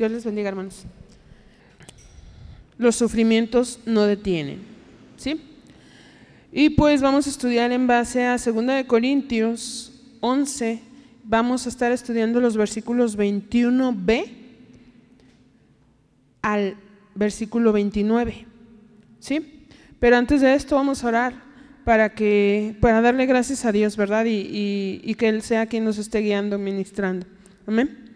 Dios les bendiga, hermanos. Los sufrimientos no detienen, ¿sí? Y pues vamos a estudiar en base a 2 de Corintios 11. Vamos a estar estudiando los versículos 21b al versículo 29. ¿Sí? Pero antes de esto vamos a orar para que para darle gracias a Dios, ¿verdad? Y, y que Él sea quien nos esté guiando, ministrando. Amén.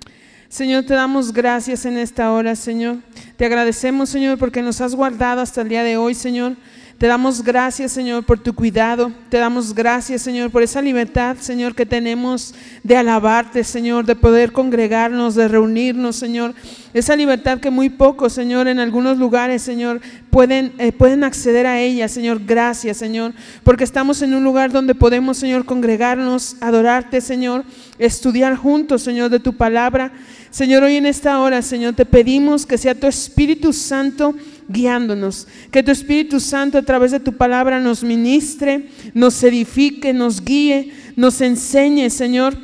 Señor, te damos gracias en esta hora, Señor. Te agradecemos, Señor, porque nos has guardado hasta el día de hoy, Señor. Te damos gracias, Señor, por tu cuidado. Te damos gracias, Señor, por esa libertad, Señor, que tenemos de alabarte, Señor, de poder congregarnos, de reunirnos, Señor. Esa libertad que muy pocos, Señor, en algunos lugares, Señor, pueden, eh, pueden acceder a ella, Señor. Gracias, Señor, porque estamos en un lugar donde podemos, Señor, congregarnos, adorarte, Señor, estudiar juntos, Señor, de tu palabra. Señor, hoy en esta hora, Señor, te pedimos que sea tu Espíritu Santo guiándonos. Que tu Espíritu Santo a través de tu palabra nos ministre, nos edifique, nos guíe, nos enseñe, Señor.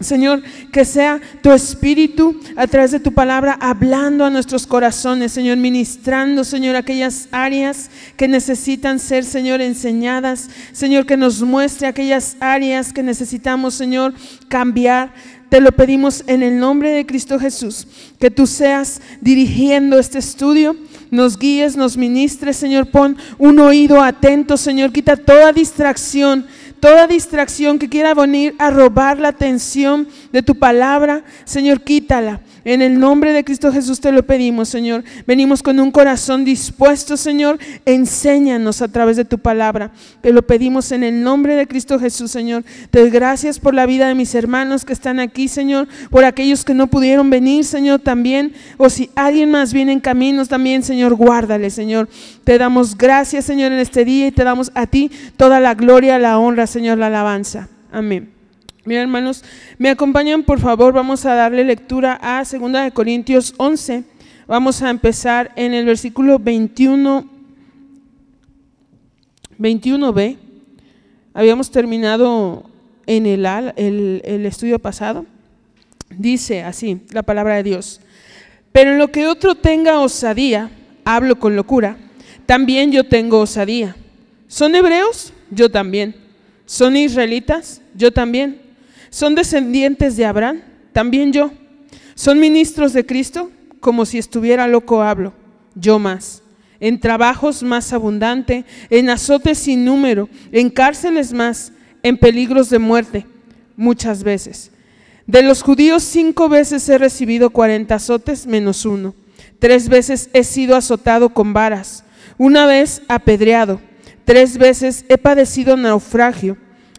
Señor, que sea tu Espíritu a través de tu palabra hablando a nuestros corazones, Señor, ministrando, Señor, aquellas áreas que necesitan ser, Señor, enseñadas. Señor, que nos muestre aquellas áreas que necesitamos, Señor, cambiar. Te lo pedimos en el nombre de Cristo Jesús, que tú seas dirigiendo este estudio nos guíes, nos ministres, Señor. Pon un oído atento, Señor. Quita toda distracción, toda distracción que quiera venir a robar la atención de tu palabra. Señor, quítala. En el nombre de Cristo Jesús te lo pedimos, Señor. Venimos con un corazón dispuesto, Señor. Enséñanos a través de tu palabra. Te lo pedimos en el nombre de Cristo Jesús, Señor. Te doy gracias por la vida de mis hermanos que están aquí, Señor. Por aquellos que no pudieron venir, Señor, también. O si alguien más viene en caminos también, Señor, guárdale, Señor. Te damos gracias, Señor, en este día y te damos a ti toda la gloria, la honra, Señor, la alabanza. Amén. Mira, hermanos, me acompañan, por favor, vamos a darle lectura a 2 de Corintios 11. Vamos a empezar en el versículo 21 21b. Habíamos terminado en el, el, el estudio pasado. Dice así la palabra de Dios. Pero en lo que otro tenga osadía, hablo con locura, también yo tengo osadía. ¿Son hebreos? Yo también. ¿Son israelitas? Yo también. ¿Son descendientes de Abraham? También yo. ¿Son ministros de Cristo? Como si estuviera loco hablo. Yo más. En trabajos más abundante, en azotes sin número, en cárceles más, en peligros de muerte, muchas veces. De los judíos cinco veces he recibido cuarenta azotes menos uno. Tres veces he sido azotado con varas. Una vez apedreado. Tres veces he padecido naufragio.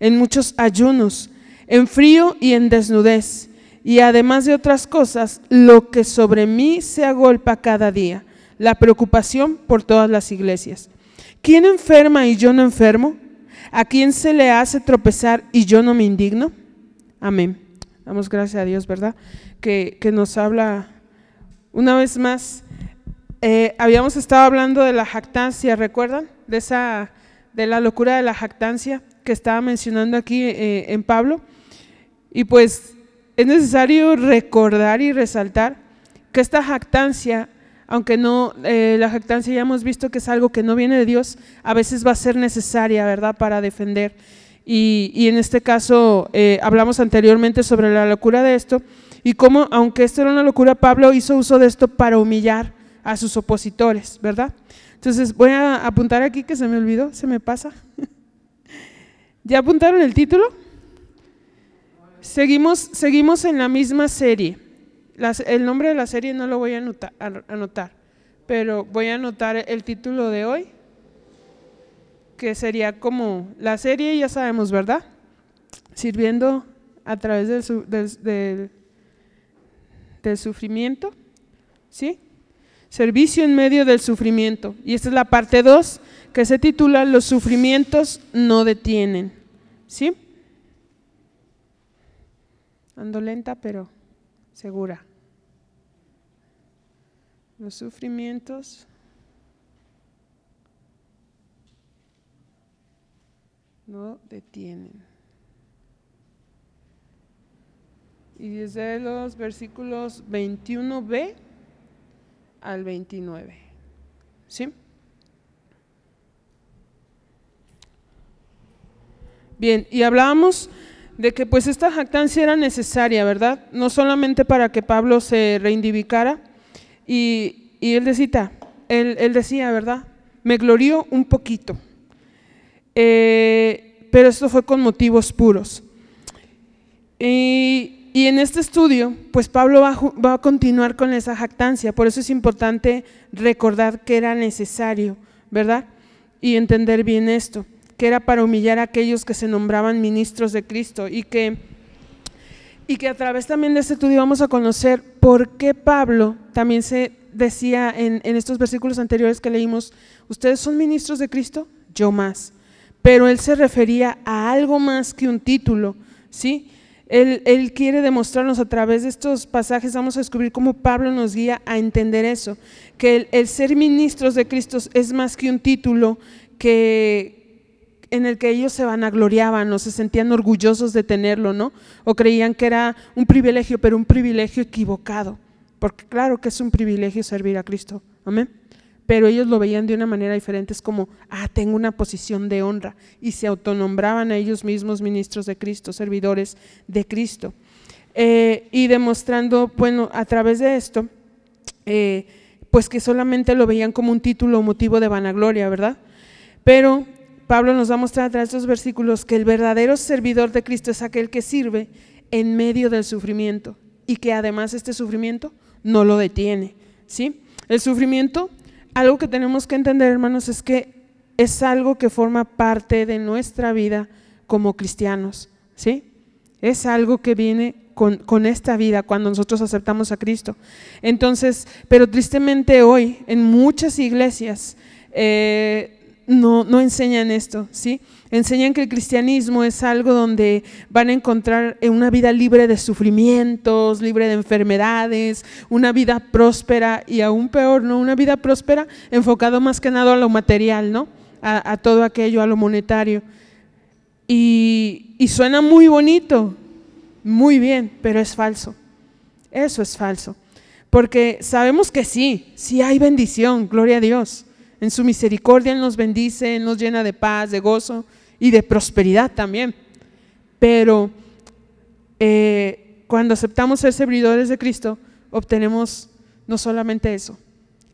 en muchos ayunos, en frío y en desnudez, y además de otras cosas, lo que sobre mí se agolpa cada día, la preocupación por todas las iglesias. ¿Quién enferma y yo no enfermo? ¿A quién se le hace tropezar y yo no me indigno? Amén. Damos gracias a Dios, ¿verdad? Que, nos habla una vez más. Eh, habíamos estado hablando de la jactancia, ¿recuerdan? De esa, de la locura de la jactancia que estaba mencionando aquí eh, en Pablo. Y pues es necesario recordar y resaltar que esta jactancia, aunque no, eh, la jactancia ya hemos visto que es algo que no viene de Dios, a veces va a ser necesaria, ¿verdad?, para defender. Y, en este caso eh, hablamos anteriormente sobre la locura de esto y cómo, aunque esto era una locura, Pablo hizo uso de esto para humillar a sus opositores, ¿verdad? Entonces voy a apuntar aquí que se me olvidó, se me pasa. ¿Ya apuntaron el título? Seguimos, seguimos en la misma serie. el nombre de la serie no lo voy a anotar, pero voy a anotar el título de hoy, que sería como la serie, ya sabemos, ¿verdad? Sirviendo a través del, del, del sufrimiento, ¿sí? Servicio en medio del sufrimiento. Y esta es la parte 2 que se titula Los sufrimientos no detienen. ¿Sí? Ando lenta, pero segura. Los sufrimientos no detienen. Y desde los versículos 21b al 29. ¿Sí? Bien, y hablábamos de que pues esta jactancia era necesaria, ¿verdad? No solamente para que Pablo se reivindicara, y, él decía, él, él, decía, ¿verdad? Me glorió un poquito, eh, pero esto fue con motivos puros. Y, y en este estudio, pues Pablo va, a continuar con esa jactancia, por eso es importante recordar que era necesario, ¿verdad? Y entender bien esto que era para humillar a aquellos que se nombraban ministros de Cristo y que, y que a través también de este estudio vamos a conocer por qué Pablo también se decía en, estos versículos anteriores que leímos, ustedes son ministros de Cristo, yo más. Pero él se refería a algo más que un título, ¿sí? Él, quiere demostrarnos a través de estos pasajes, vamos a descubrir cómo Pablo nos guía a entender eso, que el, el, ser ministros de Cristo es más que un título que, en el que ellos se vanagloriaban o se sentían orgullosos de tenerlo, ¿no? O creían que era un privilegio, pero un privilegio equivocado, porque claro que es un privilegio servir a Cristo, amén. Pero ellos lo veían de una manera diferente, es como, ah, tengo una posición de honra, y se autonombraban a ellos mismos ministros de Cristo, servidores de Cristo. Eh, y demostrando, bueno, a través de esto, eh, pues que solamente lo veían como un título o motivo de vanagloria, ¿verdad? Pero Pablo nos va a mostrar a través de estos versículos que el verdadero servidor de Cristo es aquel que sirve en medio del sufrimiento y que además este sufrimiento no lo detiene. ¿sí? El sufrimiento, algo que tenemos que entender, hermanos, es que es algo que forma parte de nuestra vida como cristianos. ¿sí? Es algo que viene con, con, esta vida cuando nosotros aceptamos a Cristo. Entonces, pero tristemente hoy en muchas iglesias eh, no, no enseñan esto, ¿sí? Enseñan que el cristianismo es algo donde van a encontrar una vida libre de sufrimientos, libre de enfermedades, una vida próspera y aún peor, ¿no? Una vida próspera enfocado más que nada a lo material, ¿no? A, todo aquello, a lo monetario. Y, y suena muy bonito, muy bien, pero es falso. Eso es falso. Porque sabemos que sí, sí hay bendición, gloria a Dios. En su misericordia nos bendice, nos llena de paz, de gozo y de prosperidad también. Pero eh, cuando aceptamos ser servidores de Cristo, obtenemos no solamente eso,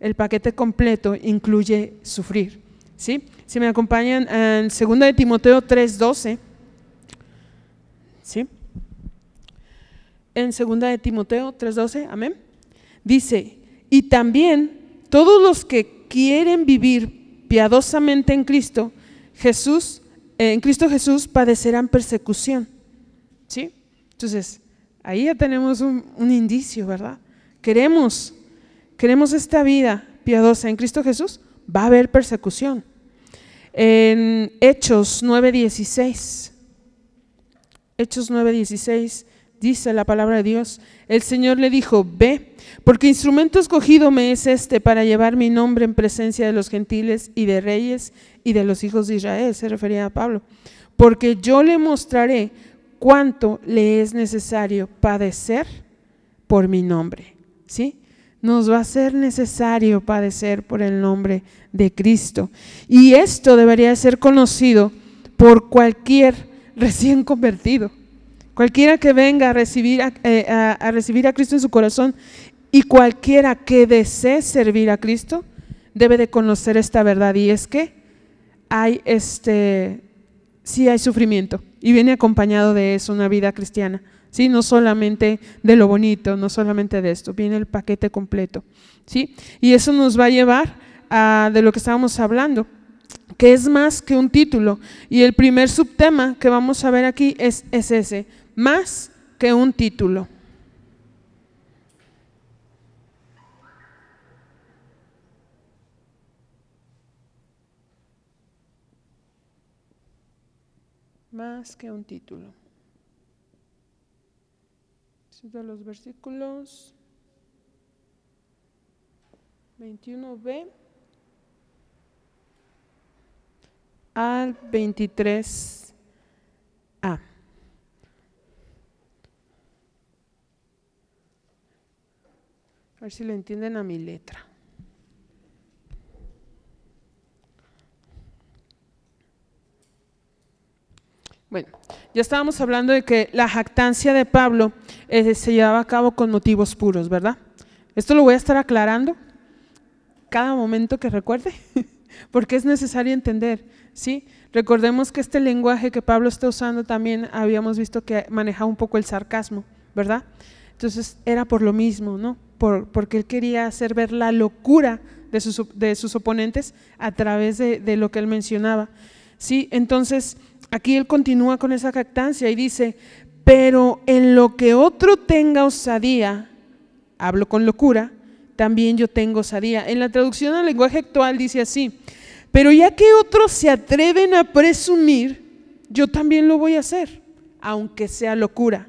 el paquete completo incluye sufrir. ¿sí? Si me acompañan en 2 de Timoteo 3:12, ¿sí? En 2 de Timoteo 3:12, amén. Dice, y también todos los que quieren vivir piadosamente en Cristo, Jesús, en Cristo Jesús padecerán persecución. ¿Sí? Entonces, ahí ya tenemos un, indicio, ¿verdad? Queremos, queremos esta vida piadosa en Cristo Jesús, va a haber persecución. En Hechos 9:16, Hechos 9:16 dice la palabra de Dios, el Señor le dijo, ve, porque instrumento escogido me es este para llevar mi nombre en presencia de los gentiles y de reyes y de los hijos de Israel, se refería a Pablo, porque yo le mostraré cuánto le es necesario padecer por mi nombre. ¿Sí? Nos va a ser necesario padecer por el nombre de Cristo. Y esto debería ser conocido por cualquier recién convertido. Cualquiera que venga a recibir eh, a, recibir a Cristo en su corazón y cualquiera que desee servir a Cristo debe de conocer esta verdad y es que hay este sí hay sufrimiento y viene acompañado de eso una vida cristiana. ¿sí? No solamente de lo bonito, no solamente de esto, viene el paquete completo. ¿sí? Y eso nos va a llevar a de lo que estábamos hablando, que es más que un título. Y el primer subtema que vamos a ver aquí es, es ese, más que un título. Más que un título. De los versículos 21b al 23. Ver si le entienden a mi letra. Bueno, ya estábamos hablando de que la jactancia de Pablo eh, se llevaba a cabo con motivos puros, ¿verdad? Esto lo voy a estar aclarando cada momento que recuerde, porque es necesario entender, ¿sí? Recordemos que este lenguaje que Pablo está usando también habíamos visto que manejaba un poco el sarcasmo, ¿verdad? Entonces era por lo mismo, ¿no? Por, porque él quería hacer ver la locura de sus, de sus oponentes a través de, de lo que él mencionaba. ¿sí? Entonces, aquí él continúa con esa jactancia y dice, pero en lo que otro tenga osadía, hablo con locura, también yo tengo osadía. En la traducción al lenguaje actual dice así, pero ya que otros se atreven a presumir, yo también lo voy a hacer, aunque sea locura.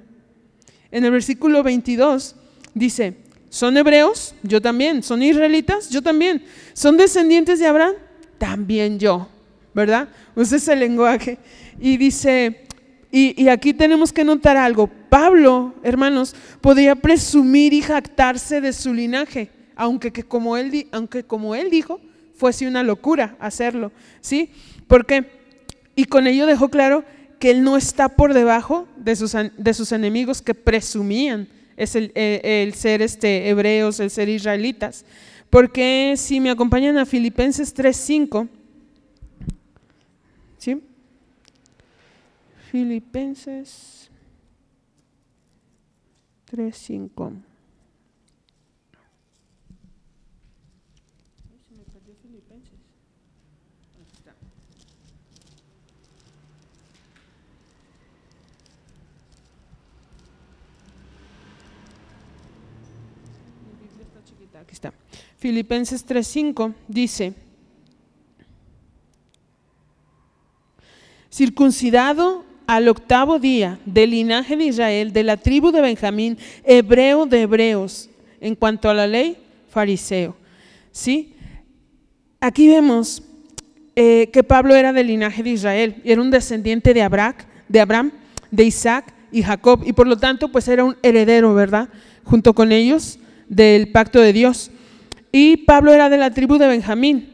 En el versículo 22 dice, ¿son hebreos? Yo también. ¿Son israelitas? Yo también. ¿Son descendientes de Abraham? También yo. ¿Verdad? Ese lenguaje. Y dice, y, aquí tenemos que notar algo. Pablo, hermanos, podía presumir y jactarse de su linaje, aunque, que como, él, aunque como él dijo, fuese una locura hacerlo. ¿Sí? Porque, y con ello dejó claro que él no está por debajo de sus, de sus enemigos que presumían es el, eh, el, ser este, hebreos, el ser israelitas. Porque si me acompañan a Filipenses 3.5, ¿sí? Filipenses 3.5. Aquí está. Filipenses 3.5 dice, circuncidado al octavo día del linaje de Israel, de la tribu de Benjamín, hebreo de hebreos, en cuanto a la ley, fariseo. ¿Sí? Aquí vemos eh, que Pablo era del linaje de Israel, era un descendiente de Abraham, de Abraham, de Isaac y Jacob, y por lo tanto, pues era un heredero, ¿verdad? Junto con ellos del pacto de Dios. Y Pablo era de la tribu de Benjamín.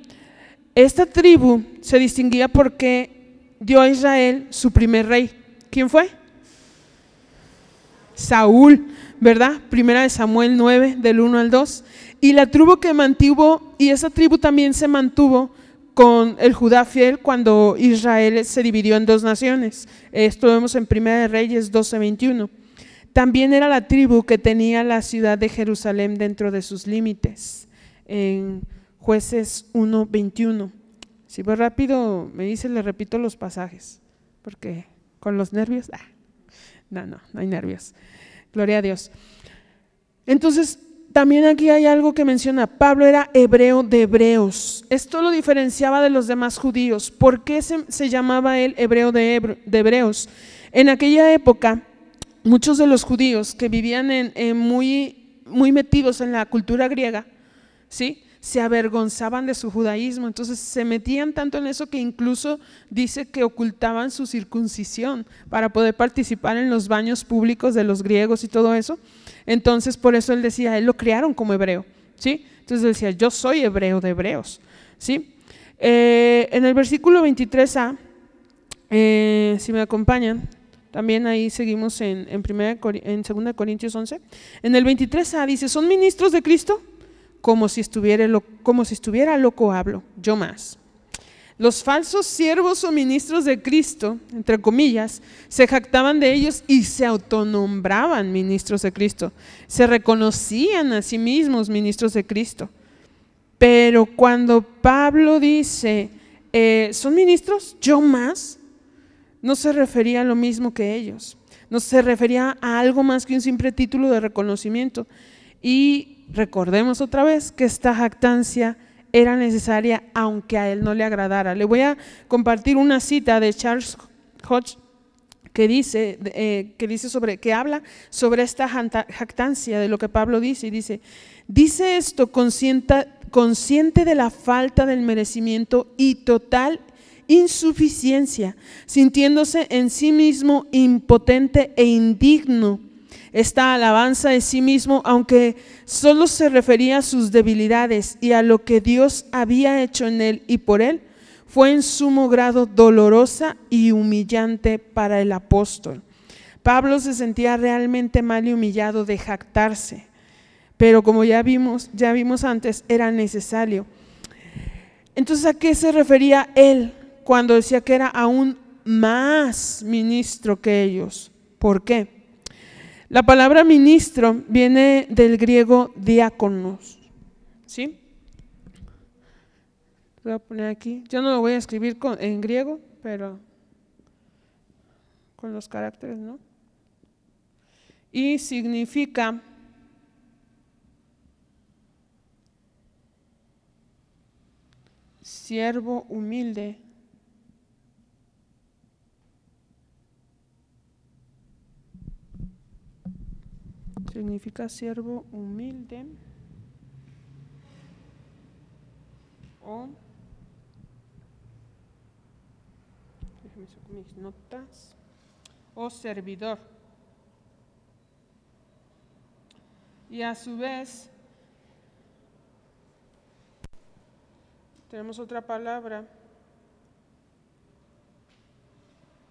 Esta tribu se distinguía porque dio a Israel su primer rey. ¿Quién fue? Saúl, ¿verdad? Primera de Samuel 9, del 1 al 2. Y la tribu que mantuvo, y esa tribu también se mantuvo con el Judá fiel cuando Israel se dividió en dos naciones. Esto vemos en Primera de Reyes 12, 21. También era la tribu que tenía la ciudad de Jerusalén dentro de sus límites, en jueces 1, 21. Si voy rápido, me dice, le repito los pasajes, porque con los nervios, ah, no, no, no hay nervios. Gloria a Dios. Entonces, también aquí hay algo que menciona, Pablo era hebreo de hebreos. Esto lo diferenciaba de los demás judíos. ¿Por qué se, llamaba él hebreo de, hebreos? En aquella época, muchos de los judíos que vivían en, muy, muy metidos en la cultura griega, ¿sí? se avergonzaban de su judaísmo, entonces se metían tanto en eso que incluso dice que ocultaban su circuncisión para poder participar en los baños públicos de los griegos y todo eso. Entonces por eso él decía, él lo criaron como hebreo, ¿sí? Entonces decía, yo soy hebreo de hebreos, ¿sí? Eh, en el versículo 23a, eh, si me acompañan, también ahí seguimos en, en, primera, en 2 Corintios 11. En el 23a dice, ¿son ministros de Cristo? Como si estuviera, loco hablo, yo más. Los falsos siervos o ministros de Cristo, entre comillas, se jactaban de ellos y se autonombraban ministros de Cristo. Se reconocían a sí mismos ministros de Cristo. Pero cuando Pablo dice, eh, ¿son ministros? Yo más, no se refería a lo mismo que ellos. No se refería a algo más que un simple título de reconocimiento. Y recordemos otra vez que esta jactancia era necesaria aunque a él no le agradara. Le voy a compartir una cita de Charles que dice, eh, que dice sobre, que habla sobre esta jactancia de lo que Pablo dice, y dice, dice esto consciente, consciente de la falta del merecimiento y total insuficiencia, sintiéndose en sí mismo impotente e indigno. Esta alabanza de sí mismo, aunque solo se refería a sus debilidades y a lo que Dios había hecho en él y por él, fue en sumo grado dolorosa y humillante para el apóstol. Pablo se sentía realmente mal y humillado de jactarse, pero como ya vimos, ya vimos antes, era necesario. Entonces, ¿a qué se refería él cuando decía que era aún más ministro que ellos? ¿Por qué? La palabra ministro viene del griego diáconos, ¿sí? Voy a poner aquí. Yo no lo voy a escribir en griego, pero con los caracteres, ¿no? Y significa siervo humilde. Significa siervo humilde o mis notas, o servidor. Y a su vez, tenemos otra palabra,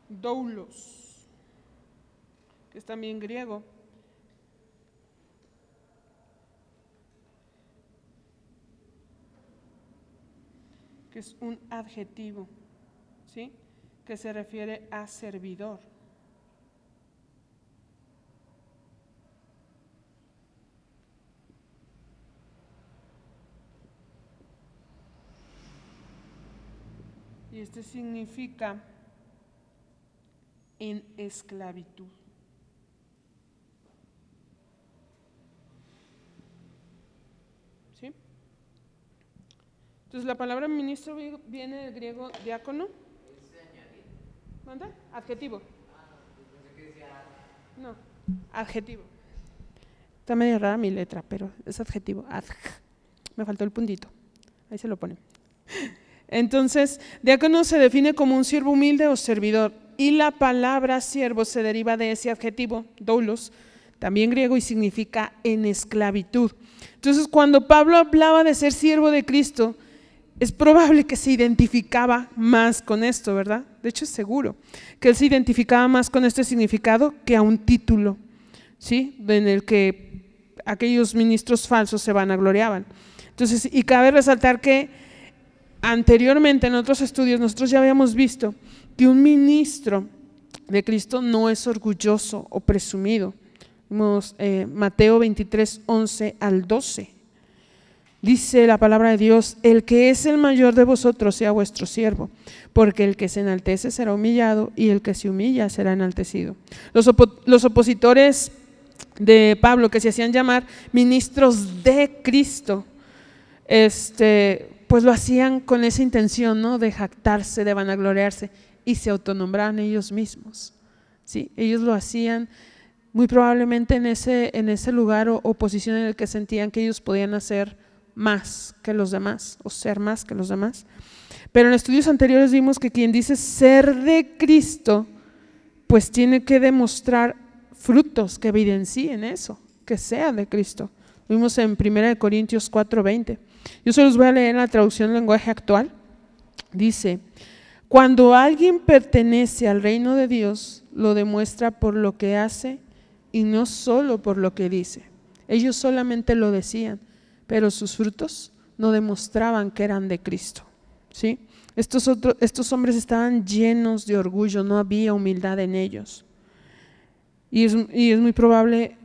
doulos, que es también griego. Que es un adjetivo, ¿sí? que se refiere a servidor. Y este significa en esclavitud. ¿Sí? Entonces la palabra ministro viene del griego diácono Adjetivo. No, adjetivo. Está medio rara mi letra, pero es adjetivo. Me faltó el puntito. Ahí se lo pone. Entonces, diácono se define como un siervo humilde o servidor. Y la palabra siervo se deriva de ese adjetivo, doulos, también griego, y significa en esclavitud. Entonces, cuando Pablo hablaba de ser siervo de Cristo, es probable que se identificaba más con esto, ¿verdad? De hecho es seguro que él se identificaba más con este significado que a un título, ¿sí? En el que aquellos ministros falsos se vanagloriaban. Entonces, y cabe resaltar que anteriormente en otros estudios nosotros ya habíamos visto que un ministro de Cristo no es orgulloso o presumido. Vimos eh, Mateo 23, 11 al 12. Dice la palabra de Dios, el que es el mayor de vosotros sea vuestro siervo, porque el que se enaltece será humillado y el que se humilla será enaltecido. Los, opositores de Pablo, que se hacían llamar ministros de Cristo, este, pues lo hacían con esa intención ¿no? de jactarse, de vanagloriarse, y se autonombraban ellos mismos. ¿sí? Ellos lo hacían muy probablemente en ese, en ese lugar o, o posición en el que sentían que ellos podían hacer más que los demás o ser más que los demás. Pero en estudios anteriores vimos que quien dice ser de Cristo, pues tiene que demostrar frutos que evidencien eso, que sea de Cristo. Vimos en 1 Corintios 4:20. Yo se los voy a leer en la traducción lenguaje actual. Dice, cuando alguien pertenece al reino de Dios, lo demuestra por lo que hace y no solo por lo que dice. Ellos solamente lo decían, pero sus frutos no demostraban que eran de Cristo. ¿sí? Estos, estos hombres estaban llenos de orgullo, no había humildad en ellos. Y es, y es muy probable,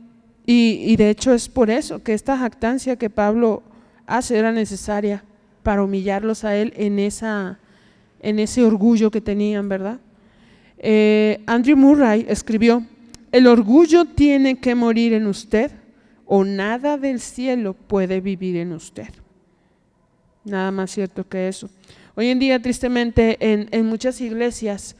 y, y, de hecho es por eso que esta jactancia que Pablo hace era necesaria para humillarlos a él en, esa, en ese orgullo que tenían, ¿verdad? Eh, Andrew Murray escribió, el orgullo tiene que morir en usted o nada del cielo puede vivir en usted. Nada más cierto que eso. Hoy en día, tristemente, en, muchas iglesias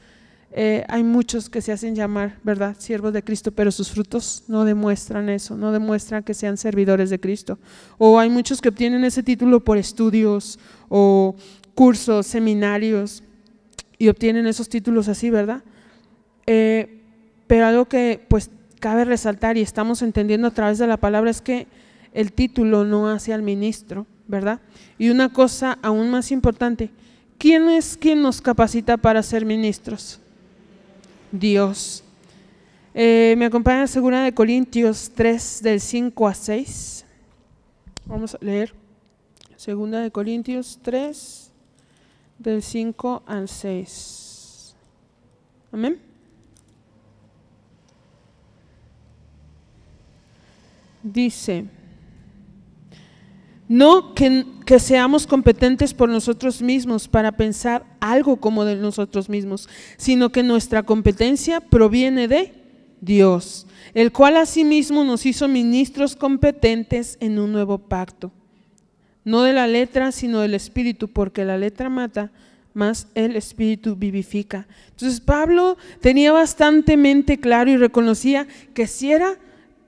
eh, hay muchos que se hacen llamar, ¿verdad?, siervos de Cristo, pero sus frutos no demuestran eso, no demuestran que sean servidores de Cristo. O hay muchos que obtienen ese título por estudios o cursos, seminarios, y obtienen esos títulos así, ¿verdad? Eh, pero algo que pues cabe resaltar y estamos entendiendo a través de la palabra es que el título no hace al ministro, ¿verdad? Y una cosa aún más importante, ¿quién es quien nos capacita para ser ministros? Dios. Eh, me acompaña segunda de Corintios 3 del 5 a 6. Vamos a leer. Segunda de Corintios 3 del 5 al 6. Amén. Dice, no que, que, seamos competentes por nosotros mismos para pensar algo como de nosotros mismos, sino que nuestra competencia proviene de Dios, el cual asimismo nos hizo ministros competentes en un nuevo pacto. No de la letra, sino del espíritu, porque la letra mata, más el espíritu vivifica. Entonces Pablo tenía bastante mente claro y reconocía que si era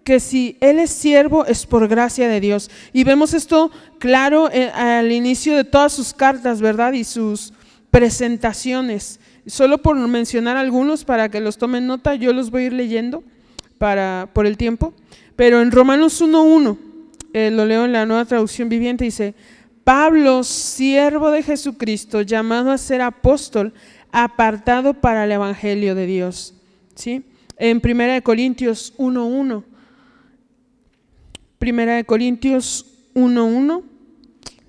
que si Él es siervo es por gracia de Dios. Y vemos esto claro eh, al inicio de todas sus cartas, ¿verdad? Y sus presentaciones. Solo por mencionar algunos para que los tomen nota, yo los voy a ir leyendo para, por el tiempo. Pero en Romanos 1.1, eh, lo leo en la nueva traducción viviente, dice, Pablo, siervo de Jesucristo, llamado a ser apóstol, apartado para el Evangelio de Dios. ¿Sí? En 1 Corintios 1.1 Primera de Corintios 1.1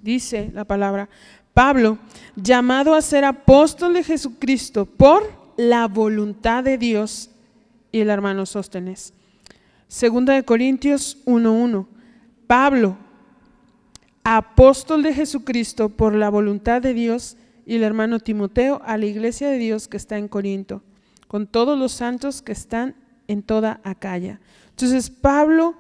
dice la palabra, Pablo, llamado a ser apóstol de Jesucristo por la voluntad de Dios y el hermano Sóstenes. Segunda de Corintios 1.1, Pablo, apóstol de Jesucristo por la voluntad de Dios y el hermano Timoteo a la iglesia de Dios que está en Corinto, con todos los santos que están en toda Acaya. Entonces Pablo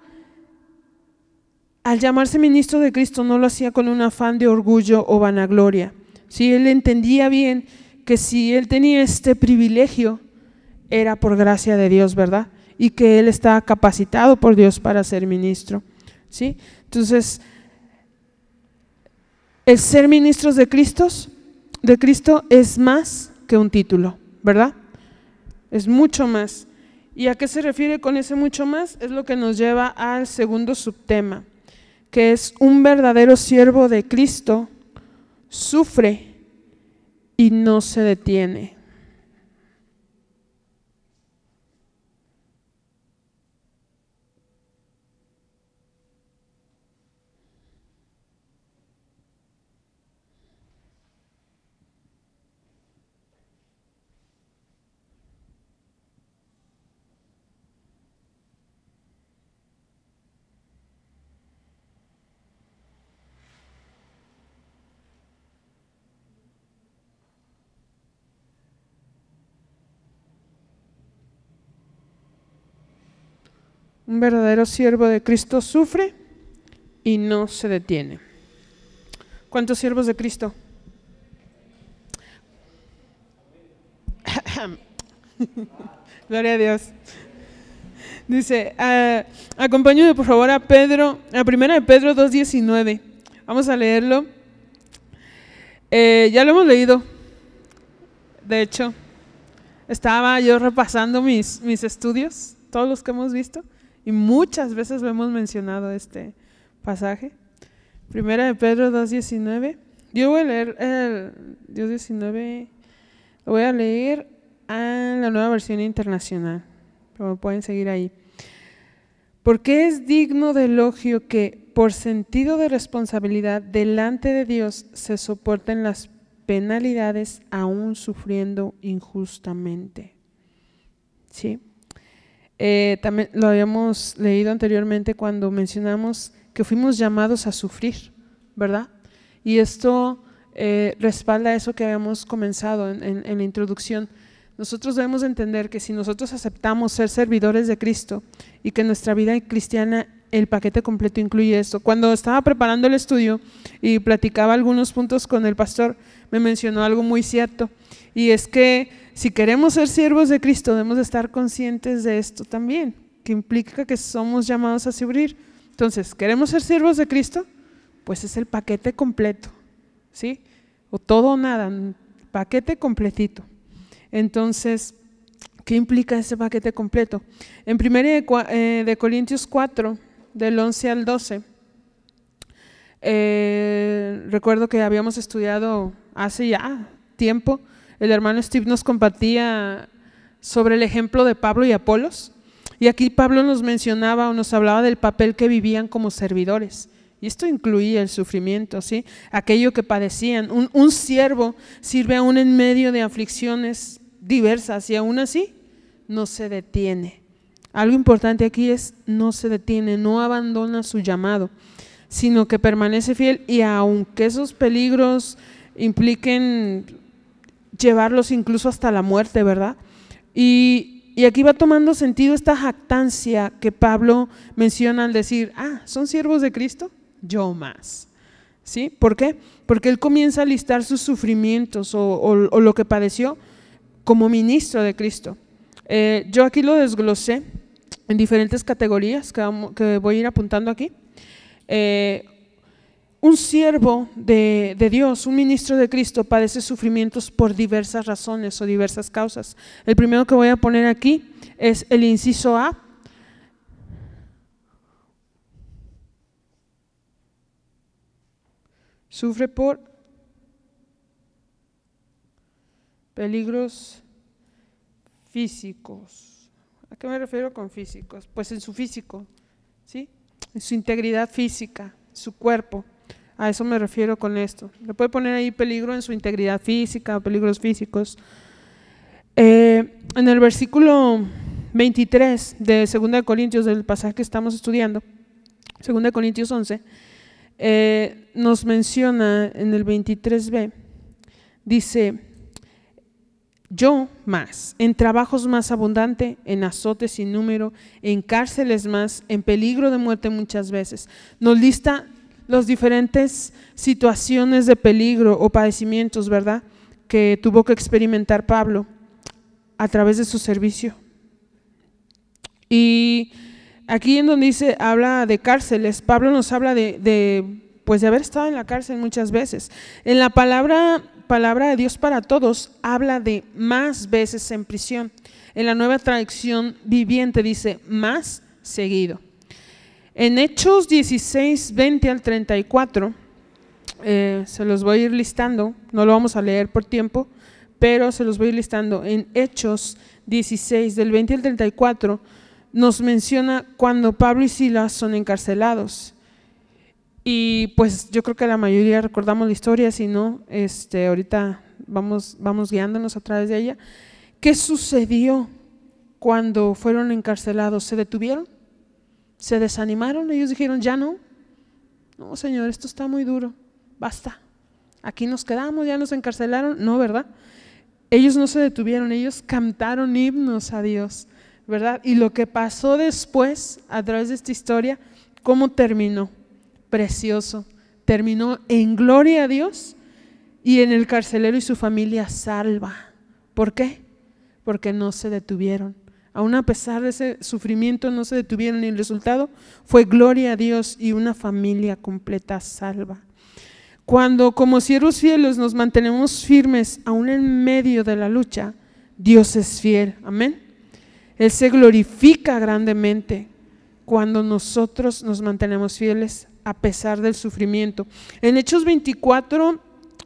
al llamarse ministro de Cristo no lo hacía con un afán de orgullo o vanagloria. Si él entendía bien que si él tenía este privilegio era por gracia de Dios, ¿verdad? Y que él estaba capacitado por Dios para ser ministro. ¿Sí? Entonces, el ser ministros de Cristo, de Cristo es más que un título, ¿verdad? Es mucho más. ¿Y a qué se refiere con ese mucho más? Es lo que nos lleva al segundo subtema que es un verdadero siervo de Cristo, sufre y no se detiene. Un verdadero siervo de Cristo sufre y no se detiene. ¿Cuántos siervos de Cristo? Gloria a Dios. Dice, uh, acompáñame por favor a Pedro, a primera de Pedro 2.19. Vamos a leerlo. Eh, ya lo hemos leído. De hecho, estaba yo repasando mis, mis estudios, todos los que hemos visto. Y muchas veces lo hemos mencionado este pasaje. Primera de Pedro 2.19. Yo voy a leer el 2.19, lo voy a leer en la nueva versión internacional, pero pueden seguir ahí. Porque es digno de elogio que por sentido de responsabilidad delante de Dios se soporten las penalidades aún sufriendo injustamente. ¿Sí? Eh, también lo habíamos leído anteriormente cuando mencionamos que fuimos llamados a sufrir, ¿verdad? Y esto eh, respalda eso que habíamos comenzado en, la introducción. Nosotros debemos entender que si nosotros aceptamos ser servidores de Cristo y que nuestra vida cristiana el paquete completo incluye esto. Cuando estaba preparando el estudio y platicaba algunos puntos con el pastor, me mencionó algo muy cierto. Y es que si queremos ser siervos de Cristo, debemos estar conscientes de esto también, que implica que somos llamados a servir. Entonces, ¿queremos ser siervos de Cristo? Pues es el paquete completo, ¿sí? O todo o nada, paquete completito. Entonces, ¿qué implica ese paquete completo? En 1 eh, de Corintios 4, del 11 al 12, eh, recuerdo que habíamos estudiado hace ya tiempo, el hermano Steve nos compartía sobre el ejemplo de Pablo y Apolos, y aquí Pablo nos mencionaba o nos hablaba del papel que vivían como servidores. Y esto incluía el sufrimiento, ¿sí? Aquello que padecían. Un, un siervo sirve aún en medio de aflicciones diversas y aún así no se detiene. Algo importante aquí es no se detiene, no abandona su llamado, sino que permanece fiel y aunque esos peligros impliquen llevarlos incluso hasta la muerte, ¿verdad? Y, y aquí va tomando sentido esta jactancia que Pablo menciona al decir, ah, ¿son siervos de Cristo? Yo más. ¿Sí? ¿Por qué? Porque él comienza a listar sus sufrimientos o, lo que padeció como ministro de Cristo. Eh, yo aquí lo desglosé en diferentes categorías que, voy a ir apuntando aquí. Eh, un siervo de, Dios, un ministro de Cristo, padece sufrimientos por diversas razones o diversas causas. El primero que voy a poner aquí es el inciso A. Sufre por peligros físicos. ¿A qué me refiero con físicos? Pues en su físico, ¿sí? En su integridad física, su cuerpo. A eso me refiero con esto. Le puede poner ahí peligro en su integridad física, peligros físicos. Eh, en el versículo 23 de 2 Corintios, del pasaje que estamos estudiando, 2 Corintios 11, eh, nos menciona en el 23b, dice, yo más, en trabajos más abundante, en azotes sin número, en cárceles más, en peligro de muerte muchas veces. Nos lista las diferentes situaciones de peligro o padecimientos, ¿verdad? Que tuvo que experimentar Pablo a través de su servicio. Y aquí en donde dice, habla de cárceles, Pablo nos habla de, pues de haber estado en la cárcel muchas veces. En la palabra, palabra de Dios para todos habla de más veces en prisión. En la nueva traducción viviente dice más seguido. En Hechos 16, 20 al 34, eh, se los voy a ir listando, no lo vamos a leer por tiempo, pero se los voy a ir listando. En Hechos 16, del 20 al 34, nos menciona cuando Pablo y Silas son encarcelados. Y pues yo creo que la mayoría recordamos la historia, si no, este, ahorita vamos, vamos guiándonos a través de ella. ¿Qué sucedió cuando fueron encarcelados? ¿Se detuvieron? Se desanimaron, ellos dijeron, ya no, no, Señor, esto está muy duro, basta, aquí nos quedamos, ya nos encarcelaron, no, ¿verdad? Ellos no se detuvieron, ellos cantaron himnos a Dios, ¿verdad? Y lo que pasó después, a través de esta historia, ¿cómo terminó? Precioso, terminó en gloria a Dios y en el carcelero y su familia salva. ¿Por qué? Porque no se detuvieron Aún a pesar de ese sufrimiento no se detuvieron y el resultado fue gloria a Dios y una familia completa salva. Cuando como siervos fieles nos mantenemos firmes aún en medio de la lucha, Dios es fiel. Amén. Él se glorifica grandemente cuando nosotros nos mantenemos fieles a pesar del sufrimiento. En Hechos 24,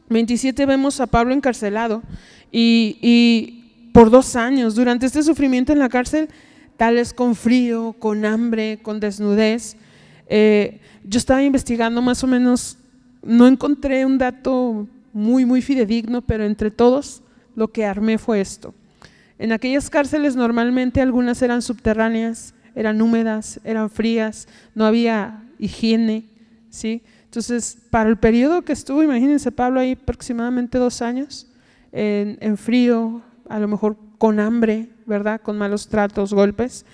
27 vemos a Pablo encarcelado y, y por dos años. Durante este sufrimiento en la cárcel, tales con frío, con hambre, con desnudez, eh, yo estaba investigando más o menos, no encontré un dato muy, muy fidedigno, pero entre todos lo que armé fue esto. En aquellas cárceles normalmente algunas eran subterráneas, eran húmedas, eran frías, no había higiene, ¿sí? Entonces, para el periodo que estuvo, imagínense Pablo ahí aproximadamente dos años, en, en frío, a lo mejor con hambre, ¿verdad? Con malos tratos, golpes.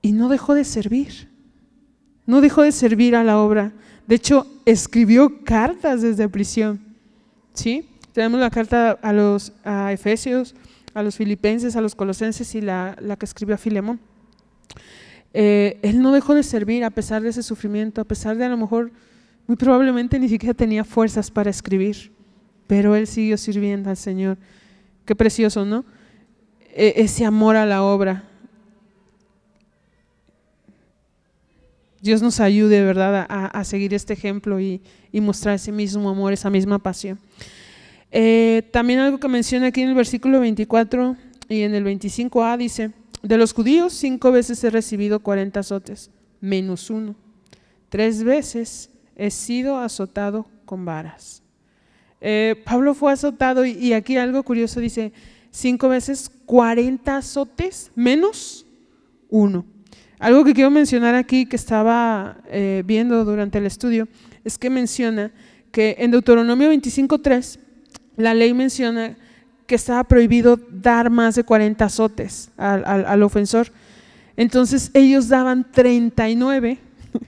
y no dejó de servir. No dejó de servir a la obra. De hecho, escribió cartas desde prisión. ¿Sí? Tenemos la carta a los a Efesios, a los Filipenses, a los Colosenses y la, que escribió a Filemón. Eh, él no dejó de servir a pesar de ese sufrimiento, a pesar de a lo mejor, muy probablemente ni siquiera tenía fuerzas para escribir, pero él siguió sirviendo al Señor. Qué precioso, ¿no? E, ese amor a la obra. Dios nos ayude, ¿verdad?, a, seguir este ejemplo y, mostrar ese mismo amor, esa misma pasión. Eh, también algo que menciona aquí en el versículo 24 y en el 25a dice, de los judíos cinco veces he recibido 40 azotes, menos uno. Tres veces he sido azotado con varas. Eh, Pablo fue azotado y, aquí algo curioso dice, cinco veces 40 azotes menos uno. Algo que quiero mencionar aquí que estaba eh, viendo durante el estudio es que menciona que en Deuteronomio 25.3 la ley menciona que estaba prohibido dar más de 40 azotes al, al ofensor. Entonces ellos daban 39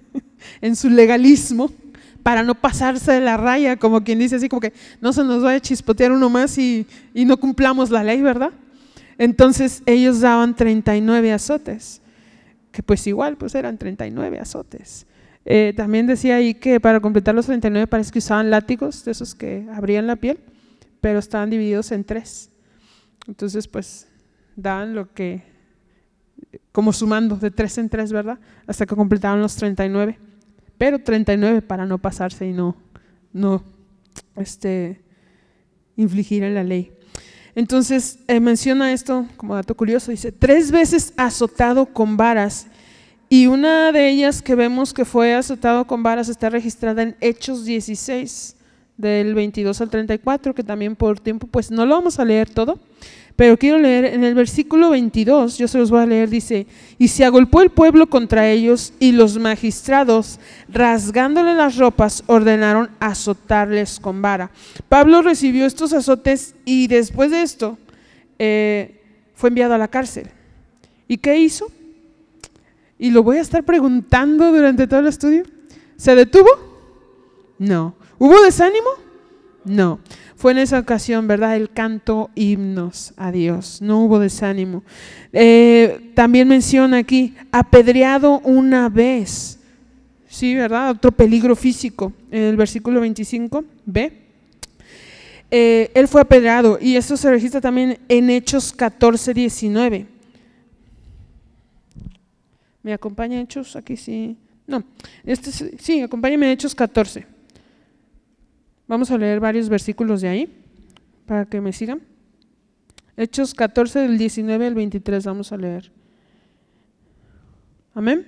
en su legalismo para no pasarse de la raya, como quien dice así, como que no se nos vaya a chispotear uno más y, no cumplamos la ley, ¿verdad? Entonces ellos daban 39 azotes, que pues igual, pues eran 39 azotes. Eh, también decía ahí que para completar los 39 parece que usaban látigos, de esos que abrían la piel, pero estaban divididos en tres. Entonces, pues daban lo que, como sumando de tres en tres, ¿verdad? Hasta que completaban los 39 pero 39 para no pasarse y no, no este, infligir en la ley. Entonces eh, menciona esto como dato curioso, dice, tres veces azotado con varas. Y una de ellas que vemos que fue azotado con varas está registrada en Hechos 16, del 22 al 34, que también por tiempo pues no lo vamos a leer todo, pero quiero leer en el versículo 22, yo se los voy a leer, dice, y se agolpó el pueblo contra ellos y los magistrados, rasgándole las ropas, ordenaron azotarles con vara. Pablo recibió estos azotes y después de esto eh, fue enviado a la cárcel. ¿Y qué hizo? Y lo voy a estar preguntando durante todo el estudio. ¿Se detuvo? No. ¿Hubo desánimo? No. Fue en esa ocasión, ¿verdad? El canto himnos a Dios. No hubo desánimo. Eh, también menciona aquí, apedreado una vez. Sí, ¿verdad? Otro peligro físico. En el versículo 25, ¿ve? Eh, él fue apedreado y eso se registra también en Hechos 14, 19. ¿Me acompaña Hechos? Aquí sí. No, este, sí, acompáñame en Hechos 14. Vamos a leer varios versículos de ahí para que me sigan. Hechos 14 del 19 al 23 vamos a leer. Amén.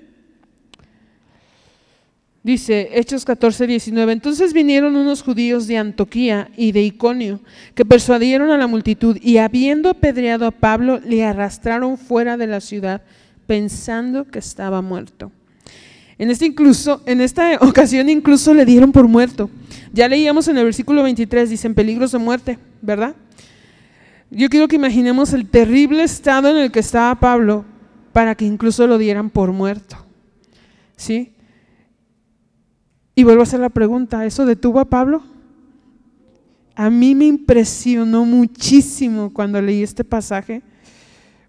Dice Hechos 14, 19. Entonces vinieron unos judíos de Antoquía y de Iconio que persuadieron a la multitud y habiendo apedreado a Pablo le arrastraron fuera de la ciudad pensando que estaba muerto. En, este incluso, en esta ocasión incluso le dieron por muerto. Ya leíamos en el versículo 23, dicen peligros de muerte, ¿verdad? Yo quiero que imaginemos el terrible estado en el que estaba Pablo para que incluso lo dieran por muerto. ¿Sí? Y vuelvo a hacer la pregunta, ¿eso detuvo a Pablo? A mí me impresionó muchísimo cuando leí este pasaje,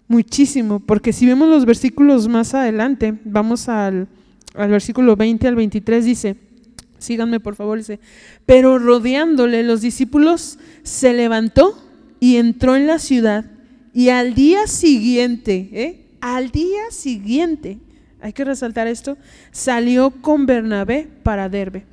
muchísimo, porque si vemos los versículos más adelante, vamos al al versículo 20 al 23 dice, síganme por favor, dice, pero rodeándole los discípulos se levantó y entró en la ciudad y al día siguiente, ¿eh? al día siguiente, hay que resaltar esto, salió con Bernabé para Derbe.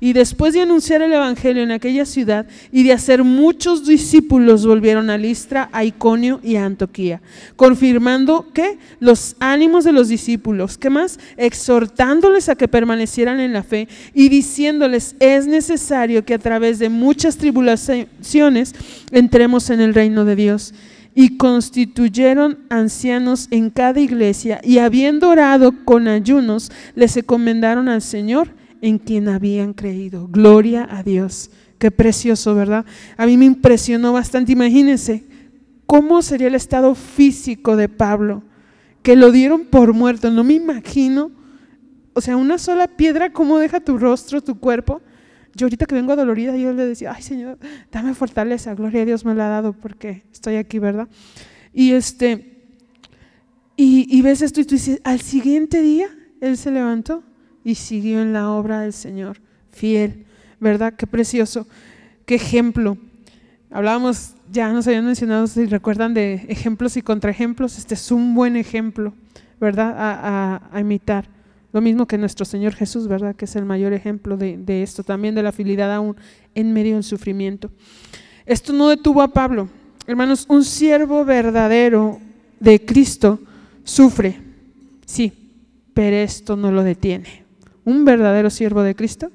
Y después de anunciar el Evangelio en aquella ciudad y de hacer muchos discípulos, volvieron a Listra, a Iconio y a Antoquía, confirmando que los ánimos de los discípulos, ¿qué más? Exhortándoles a que permanecieran en la fe y diciéndoles, es necesario que a través de muchas tribulaciones entremos en el reino de Dios y constituyeron ancianos en cada iglesia y habiendo orado con ayunos, les encomendaron al Señor en quien habían creído. Gloria a Dios. Qué precioso, ¿verdad? A mí me impresionó bastante. Imagínense cómo sería el estado físico de Pablo. que lo dieron por muerto. No me imagino, o sea, una sola piedra, cómo deja tu rostro, tu cuerpo. Yo ahorita que vengo dolorida, yo le decía, ay Señor, dame fortaleza, gloria a Dios me la ha dado porque estoy aquí, ¿verdad? Y este, y, y ves esto y tú dices, al siguiente día Él se levantó y siguió en la obra del Señor, fiel, ¿verdad? Qué precioso, qué ejemplo. Hablábamos, ya nos habían mencionado, si recuerdan, de ejemplos y contraejemplos, este es un buen ejemplo, ¿verdad? A, imitar. Lo mismo que nuestro Señor Jesús, ¿verdad? Que es el mayor ejemplo de, esto, también de la fidelidad aún en medio del sufrimiento. Esto no detuvo a Pablo. Hermanos, un siervo verdadero de Cristo sufre, sí, pero esto no lo detiene un verdadero siervo de Cristo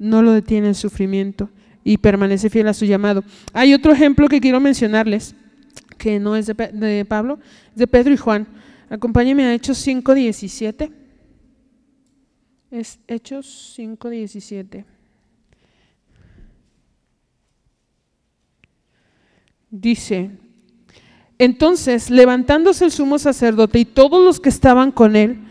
no lo detiene el sufrimiento y permanece fiel a su llamado. Hay otro ejemplo que quiero mencionarles, que no es de, Pablo, es de Pedro y Juan. Acompáñenme a Hechos 5.17. Es Hechos 5.17. Dice, entonces levantándose el sumo sacerdote y todos los que estaban con él,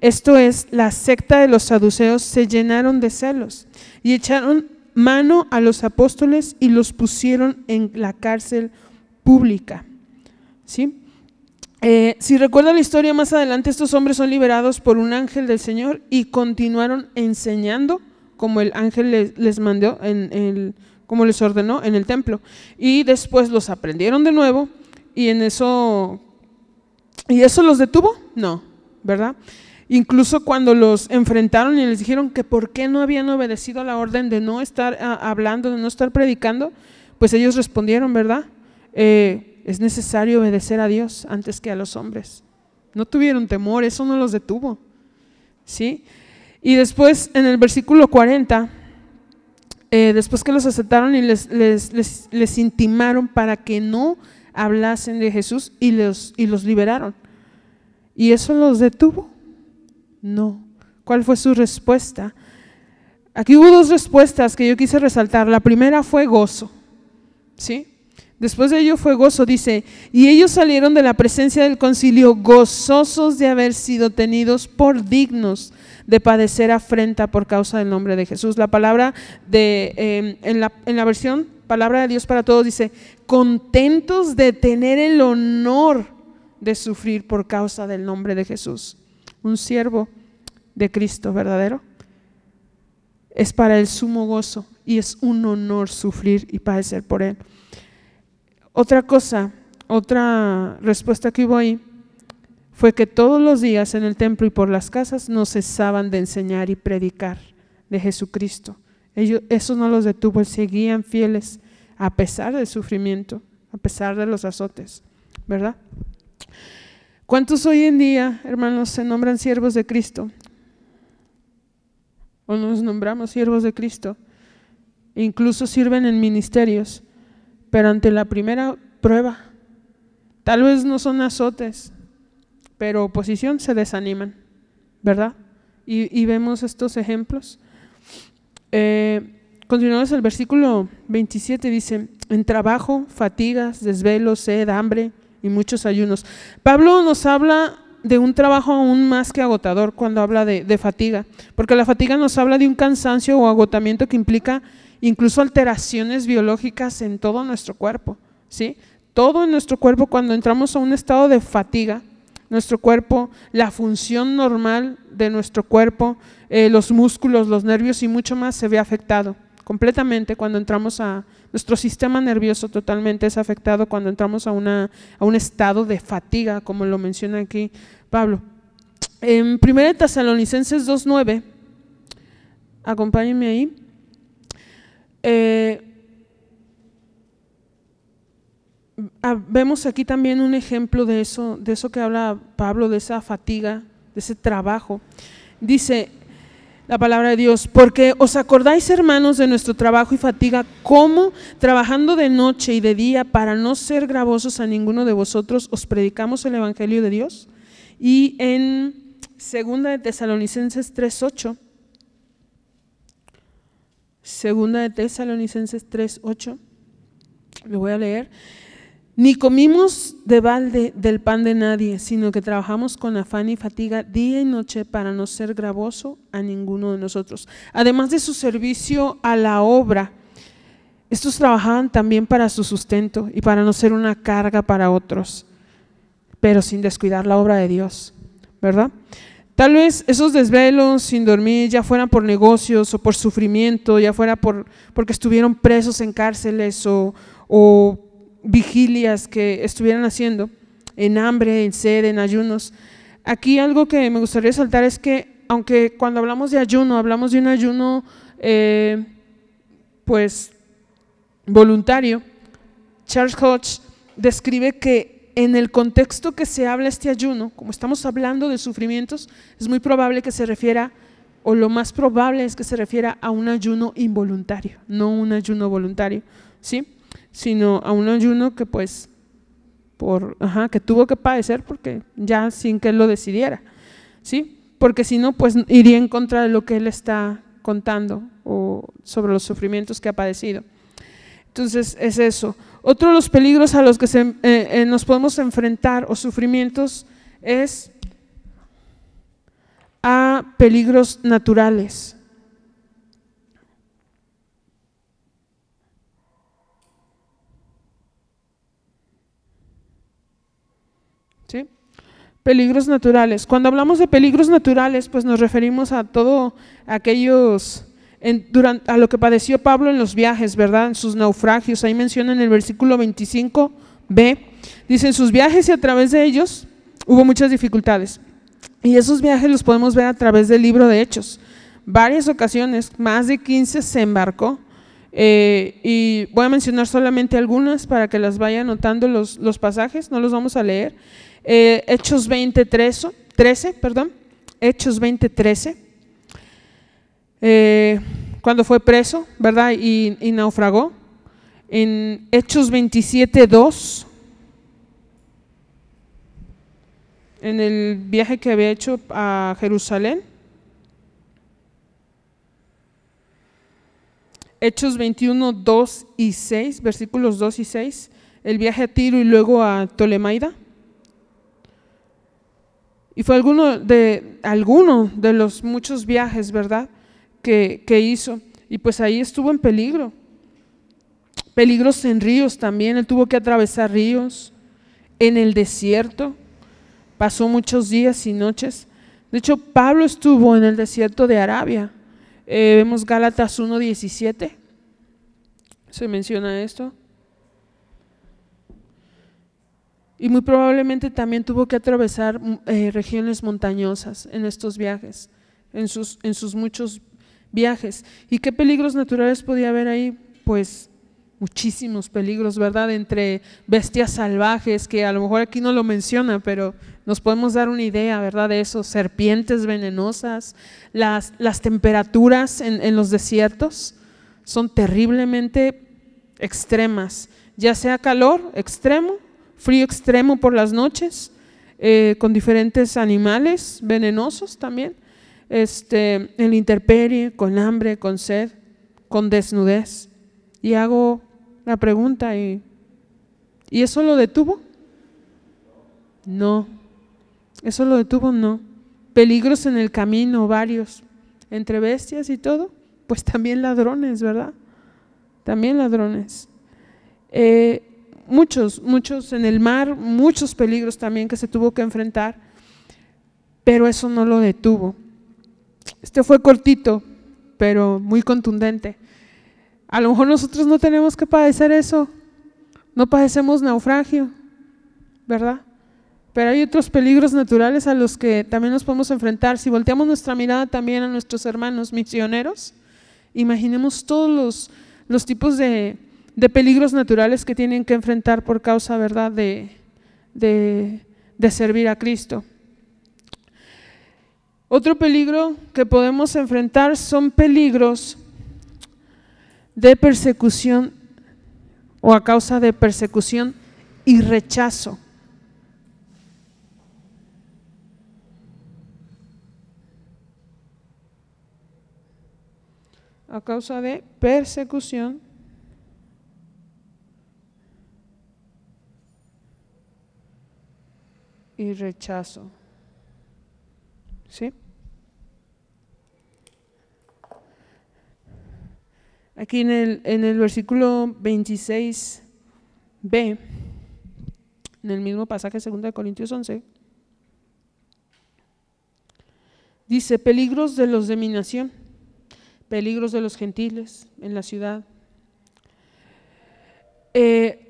esto es, la secta de los saduceos se llenaron de celos y echaron mano a los apóstoles y los pusieron en la cárcel pública. ¿Sí? Eh, si recuerda la historia más adelante, estos hombres son liberados por un ángel del Señor y continuaron enseñando como el ángel les, mandó, en el, como les ordenó en el templo. Y después los aprendieron de nuevo y en eso, ¿y eso los detuvo? No, ¿verdad? Incluso cuando los enfrentaron y les dijeron que por qué no habían obedecido a la orden de no estar ah, hablando, de no estar predicando, pues ellos respondieron, ¿verdad? Eh, es necesario obedecer a Dios antes que a los hombres. No tuvieron temor, eso no los detuvo. ¿Sí? Y después en el versículo 40, eh, después que los aceptaron y les, les, les, intimaron para que no hablasen de Jesús y los, y los liberaron. Y eso los detuvo. No. ¿Cuál fue su respuesta? Aquí hubo dos respuestas que yo quise resaltar. La primera fue gozo. ¿Sí? Después de ello fue gozo, dice, y ellos salieron de la presencia del concilio gozosos de haber sido tenidos por dignos de padecer afrenta por causa del nombre de Jesús. La palabra de, em, en, la, en la versión, palabra de Dios para todos, dice, contentos de tener el honor de sufrir por causa del nombre de Jesús un siervo de Cristo verdadero, es para el sumo gozo y es un honor sufrir y padecer por Él. Otra cosa, otra respuesta que hubo ahí fue que todos los días en el templo y por las casas no cesaban de enseñar y predicar de Jesucristo. Ellos, eso no los detuvo, seguían fieles a pesar del sufrimiento, a pesar de los azotes, ¿verdad? ¿Cuántos hoy en día, hermanos, se nombran siervos de Cristo? O nos nombramos siervos de Cristo. Incluso sirven en ministerios, pero ante la primera prueba, tal vez no son azotes, pero oposición se desaniman, ¿verdad? Y, vemos estos ejemplos. Eh, continuamos el versículo 27, dice, en trabajo, fatigas, desvelos, sed, hambre, y muchos ayunos. Pablo nos habla de un trabajo aún más que agotador cuando habla de, fatiga, porque la fatiga nos habla de un cansancio o agotamiento que implica incluso alteraciones biológicas en todo nuestro cuerpo, ¿sí? Todo en nuestro cuerpo cuando entramos a un estado de fatiga, nuestro cuerpo, la función normal de nuestro cuerpo, eh, los músculos, los nervios y mucho más se ve afectado completamente cuando entramos a nuestro sistema nervioso totalmente es afectado cuando entramos a, una, a un estado de fatiga, como lo menciona aquí Pablo. En 1 Tesalonicenses 2.9, acompáñenme ahí. Eh, ah, vemos aquí también un ejemplo de eso, de eso que habla Pablo, de esa fatiga, de ese trabajo. Dice, la palabra de Dios, porque os acordáis, hermanos, de nuestro trabajo y fatiga, cómo trabajando de noche y de día para no ser gravosos a ninguno de vosotros, os predicamos el Evangelio de Dios. Y en Segunda de Tesalonicenses 3.8, Segunda de Tesalonicenses 3.8, lo voy a leer, Ni comimos de balde del pan de nadie, sino que trabajamos con afán y fatiga día y noche para no ser gravoso a ninguno de nosotros. Además de su servicio a la obra, estos trabajaban también para su sustento y para no ser una carga para otros, pero sin descuidar la obra de Dios, ¿verdad? Tal vez esos desvelos sin dormir, ya fueran por negocios o por sufrimiento, ya fuera por, porque estuvieron presos en cárceles o, o vigilias que estuvieran haciendo, en hambre, en sed, en ayunos. Aquí algo que me gustaría saltar es que, aunque cuando hablamos de ayuno, hablamos de un ayuno, eh, pues, voluntario, Charles Hodge describe que en el contexto que se habla este ayuno, como estamos hablando de sufrimientos, es muy probable que se refiera, o lo más probable es que se refiera a un ayuno involuntario, no un ayuno voluntario, ¿sí? Sino a un ayuno que pues, por, ajá, que tuvo que padecer porque ya sin que él lo decidiera, ¿sí? Porque si no, pues iría en contra de lo que él está contando o sobre los sufrimientos que ha padecido. Entonces es eso. Otro de los peligros a los que se, eh, eh, nos podemos enfrentar o sufrimientos es a peligros naturales. Peligros naturales. Cuando hablamos de peligros naturales, pues nos referimos a todo aquellos, a lo que padeció Pablo en los viajes, ¿verdad? En sus naufragios. Ahí menciona en el versículo 25b, dice, en sus viajes y a través de ellos hubo muchas dificultades. Y esos viajes los podemos ver a través del libro de Hechos. Varias ocasiones, más de 15 se embarcó. Eh, y voy a mencionar solamente algunas para que las vaya anotando los, los pasajes, no los vamos a leer. Eh, Hechos 20, 13, perdón, Hechos 20, 13, eh, cuando fue preso, ¿verdad? Y, naufragó. En Hechos 27, 2, en el viaje que había hecho a Jerusalén. Hechos 21, 2 y 6, versículos 2 y 6, el viaje a Tiro y luego a Tolemaida. Y fue alguno de, de los muchos viajes, ¿verdad?, que, que hizo. Y pues ahí estuvo en peligro. Peligros en ríos también, él tuvo que atravesar ríos, en el desierto, pasó muchos días y noches. De hecho, Pablo estuvo en el desierto de Arabia. Eh, vemos Gálatas 1.17, se menciona esto. Y muy probablemente también tuvo que atravesar mm, eh, regiones montañosas en estos viajes, en sus, en sus muchos viajes. ¿Y qué peligros naturales podía haber ahí? Pues muchísimos peligros, ¿verdad? Entre bestias salvajes, que a lo mejor aquí no lo menciona, pero nos podemos dar una idea, ¿verdad? De eso, serpientes venenosas, las, las temperaturas en, en los desiertos son terriblemente extremas, ya sea calor extremo frío extremo por las noches, eh, con diferentes animales venenosos también, este, en la intemperie, con hambre, con sed, con desnudez. Y hago la pregunta, ¿y, ¿y eso lo detuvo? No. ¿Eso lo detuvo? No. Peligros en el camino, varios, entre bestias y todo, pues también ladrones, ¿verdad? También ladrones. Eh, muchos, muchos en el mar, muchos peligros también que se tuvo que enfrentar, pero eso no lo detuvo. Este fue cortito, pero muy contundente. A lo mejor nosotros no tenemos que padecer eso, no padecemos naufragio, ¿verdad? Pero hay otros peligros naturales a los que también nos podemos enfrentar. Si volteamos nuestra mirada también a nuestros hermanos misioneros, imaginemos todos los, los tipos de, de peligros naturales que tienen que enfrentar por causa, ¿verdad?, de, de, servir a Cristo. Otro peligro que podemos enfrentar son peligros de persecución o a causa de persecución y rechazo. A causa de persecución y rechazo. ¿Sí? Aquí en el, en el versículo 26b, en el mismo pasaje 2 Corintios 11, dice, peligros de los de mi nación, peligros de los gentiles en la ciudad. Eh,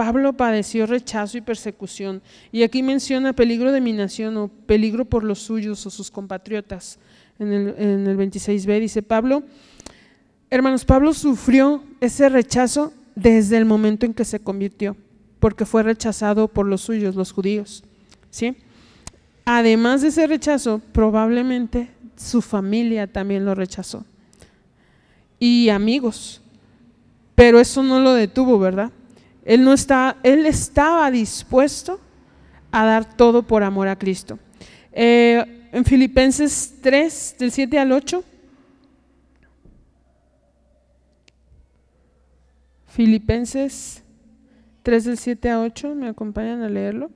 Pablo padeció rechazo y persecución. Y aquí menciona peligro de mi nación o peligro por los suyos o sus compatriotas. En el, en el 26b dice Pablo, hermanos, Pablo sufrió ese rechazo desde el momento en que se convirtió, porque fue rechazado por los suyos, los judíos. ¿sí? Además de ese rechazo, probablemente su familia también lo rechazó. Y amigos. Pero eso no lo detuvo, ¿verdad? Él, no está, él estaba dispuesto a dar todo por amor a Cristo. Eh, en Filipenses 3, del 7 al 8. Filipenses 3 del 7 a 8, ¿me acompañan a leerlo?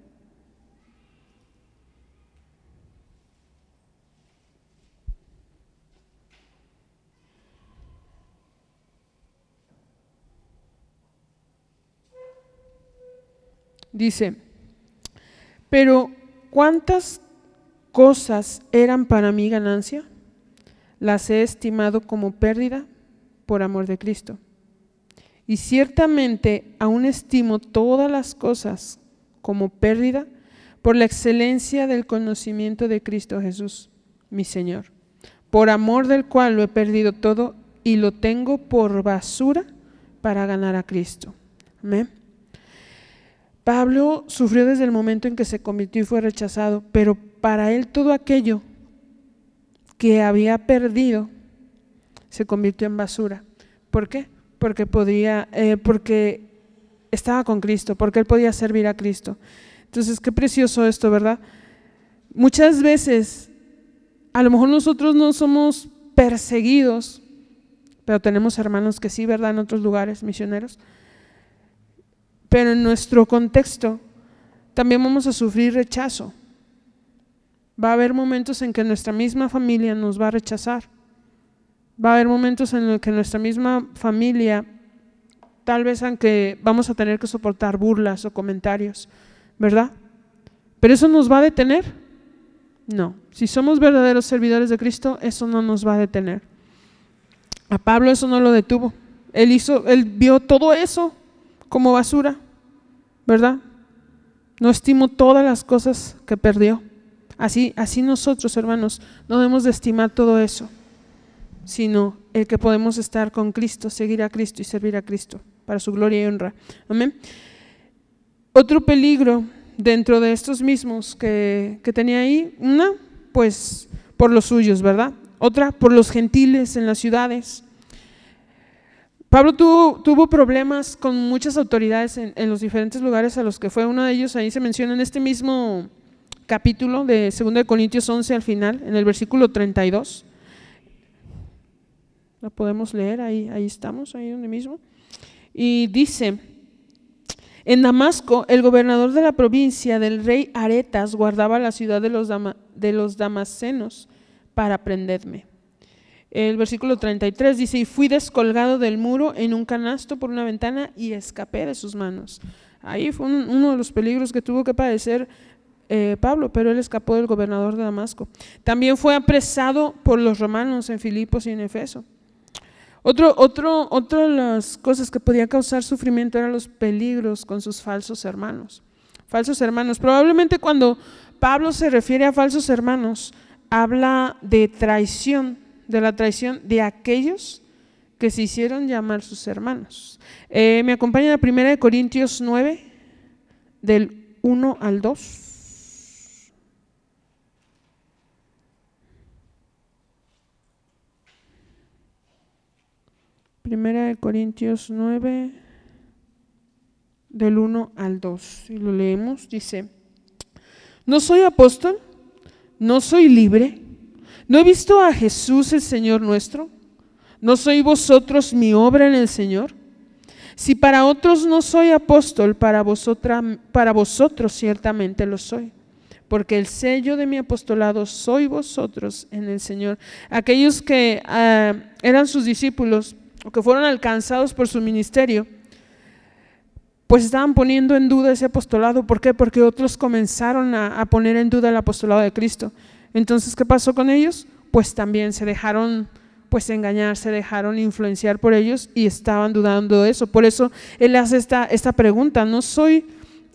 Dice, pero ¿cuántas cosas eran para mí ganancia? Las he estimado como pérdida por amor de Cristo. Y ciertamente aún estimo todas las cosas como pérdida por la excelencia del conocimiento de Cristo Jesús, mi Señor, por amor del cual lo he perdido todo y lo tengo por basura para ganar a Cristo. Amén. Pablo sufrió desde el momento en que se convirtió y fue rechazado, pero para él todo aquello que había perdido se convirtió en basura. ¿Por qué? Porque podía, eh, porque estaba con Cristo, porque él podía servir a Cristo. Entonces, qué precioso esto, ¿verdad? Muchas veces, a lo mejor nosotros no somos perseguidos, pero tenemos hermanos que sí, ¿verdad? En otros lugares, misioneros pero en nuestro contexto también vamos a sufrir rechazo. Va a haber momentos en que nuestra misma familia nos va a rechazar. Va a haber momentos en los que nuestra misma familia, tal vez aunque vamos a tener que soportar burlas o comentarios, ¿verdad? Pero eso nos va a detener. No, si somos verdaderos servidores de Cristo, eso no nos va a detener. A Pablo eso no lo detuvo. Él hizo, él vio todo eso como basura. ¿Verdad? No estimo todas las cosas que perdió. Así, así nosotros, hermanos, no debemos de estimar todo eso, sino el que podemos estar con Cristo, seguir a Cristo y servir a Cristo para su gloria y honra. Amén. Otro peligro dentro de estos mismos que, que tenía ahí, una, pues por los suyos, ¿verdad? Otra, por los gentiles en las ciudades. Pablo tuvo, problemas con muchas autoridades en, los diferentes lugares a los que fue. Uno de ellos ahí se menciona en este mismo capítulo de 2 Corintios 11 al final, en el versículo 32. Lo podemos leer, ahí, ahí estamos, ahí donde mismo. Y dice, en Damasco, el gobernador de la provincia del rey Aretas guardaba la ciudad de los, de los damasenos para prenderme. El versículo 33 dice, y fui descolgado del muro en un canasto por una ventana y escapé de sus manos. Ahí fue uno de los peligros que tuvo que padecer eh, Pablo, pero él escapó del gobernador de Damasco. También fue apresado por los romanos en Filipos y en Efeso. Otro, otro, otra de las cosas que podía causar sufrimiento eran los peligros con sus falsos hermanos. Falsos hermanos. Probablemente cuando Pablo se refiere a falsos hermanos, habla de traición de la traición de aquellos que se hicieron llamar sus hermanos. Eh, me acompaña la primera de Corintios 9, del 1 al 2. Primera de Corintios 9, del 1 al 2. Y lo leemos, dice, no soy apóstol, no soy libre ¿No he visto a Jesús el Señor nuestro? ¿No sois vosotros mi obra en el Señor? Si para otros no soy apóstol, para, vosotros ciertamente lo soy. Porque el sello de mi apostolado soy vosotros en el Señor. Aquellos que ah, eran sus discípulos o que fueron alcanzados por su ministerio, pues estaban poniendo en duda ese apostolado. ¿Por qué? Porque otros comenzaron a poner en duda el apostolado de Cristo. Entonces, ¿qué pasó con ellos? Pues también se dejaron pues engañar, se dejaron influenciar por ellos y estaban dudando de eso. Por eso él hace esta, esta pregunta, ¿no soy,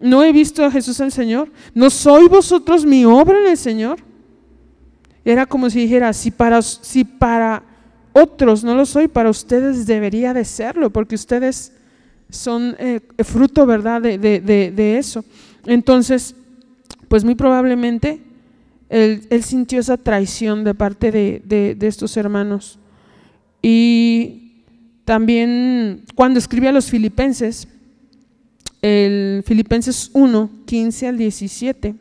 no he visto a Jesús el Señor? ¿No soy vosotros mi obra en el Señor? Era como si dijera, si para, si para otros no lo soy, para ustedes debería de serlo, porque ustedes son eh, fruto, ¿verdad?, de, de, eso. Entonces, pues muy probablemente él, sintió esa traición de parte de, estos hermanos. Y también cuando escribe a los filipenses, el Filipenses 1, 15 al 17,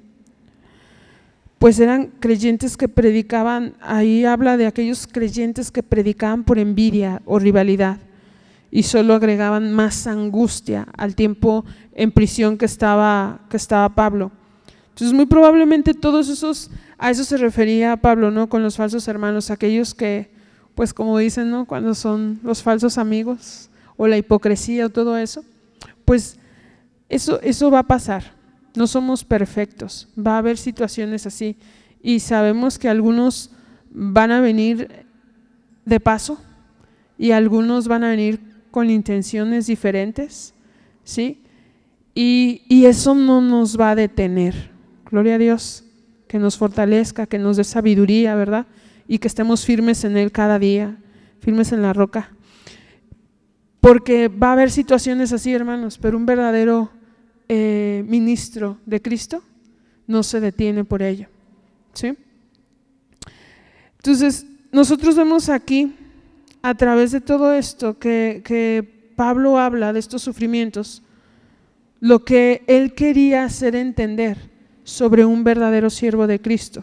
pues eran creyentes que predicaban, ahí habla de aquellos creyentes que predicaban por envidia o rivalidad y solo agregaban más angustia al tiempo en prisión que estaba, que estaba Pablo. Entonces muy probablemente todos esos, a eso se refería Pablo, ¿no? Con los falsos hermanos, aquellos que pues como dicen, ¿no? Cuando son los falsos amigos o la hipocresía o todo eso, pues eso, eso va a pasar. No somos perfectos, va a haber situaciones así y sabemos que algunos van a venir de paso y algunos van a venir con intenciones diferentes, ¿sí? Y, y eso no nos va a detener. Gloria a Dios, que nos fortalezca, que nos dé sabiduría, ¿verdad? y que estemos firmes en Él cada día, firmes en la roca. Porque va a haber situaciones así, hermanos, pero un verdadero eh, ministro de Cristo no se detiene por ello. ¿sí? Entonces, nosotros vemos aquí, a través de todo esto, que, que Pablo habla de estos sufrimientos, lo que él quería hacer entender sobre un verdadero siervo de Cristo,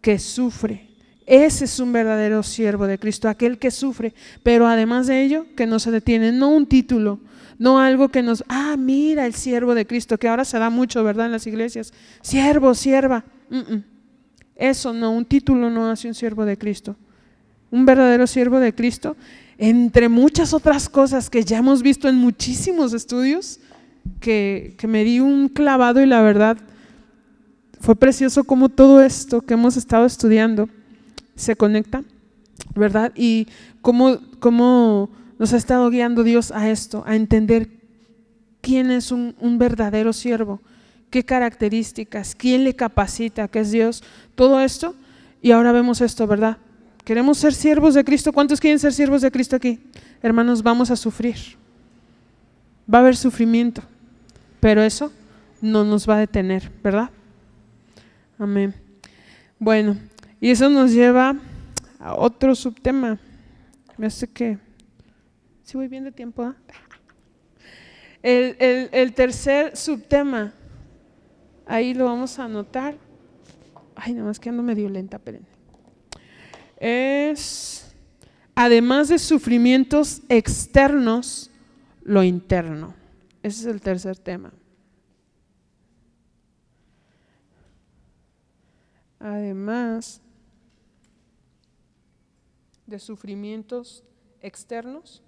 que sufre, ese es un verdadero siervo de Cristo, aquel que sufre, pero además de ello, que no se detiene, no un título, no algo que nos, ah, mira el siervo de Cristo, que ahora se da mucho, ¿verdad? En las iglesias, siervo, sierva. Eso no, un título no hace un siervo de Cristo. Un verdadero siervo de Cristo, entre muchas otras cosas que ya hemos visto en muchísimos estudios, que, que me di un clavado y la verdad fue precioso como todo esto que hemos estado estudiando se conecta, ¿verdad? Y cómo, cómo nos ha estado guiando Dios a esto, a entender quién es un, verdadero siervo, qué características, quién le capacita, qué es Dios, todo esto. Y ahora vemos esto, ¿verdad? Queremos ser siervos de Cristo. ¿Cuántos quieren ser siervos de Cristo aquí? Hermanos, vamos a sufrir. Va a haber sufrimiento, pero eso no nos va a detener, ¿verdad? Amén. Bueno, y eso nos lleva a otro subtema. Me hace que... Si voy bien de tiempo. ¿ah? El, tercer subtema, ahí lo vamos a anotar. Ay, nada más que ando medio lenta, esperen. Es, además de sufrimientos externos, lo interno. Ese es el tercer tema. Además de sufrimientos externos?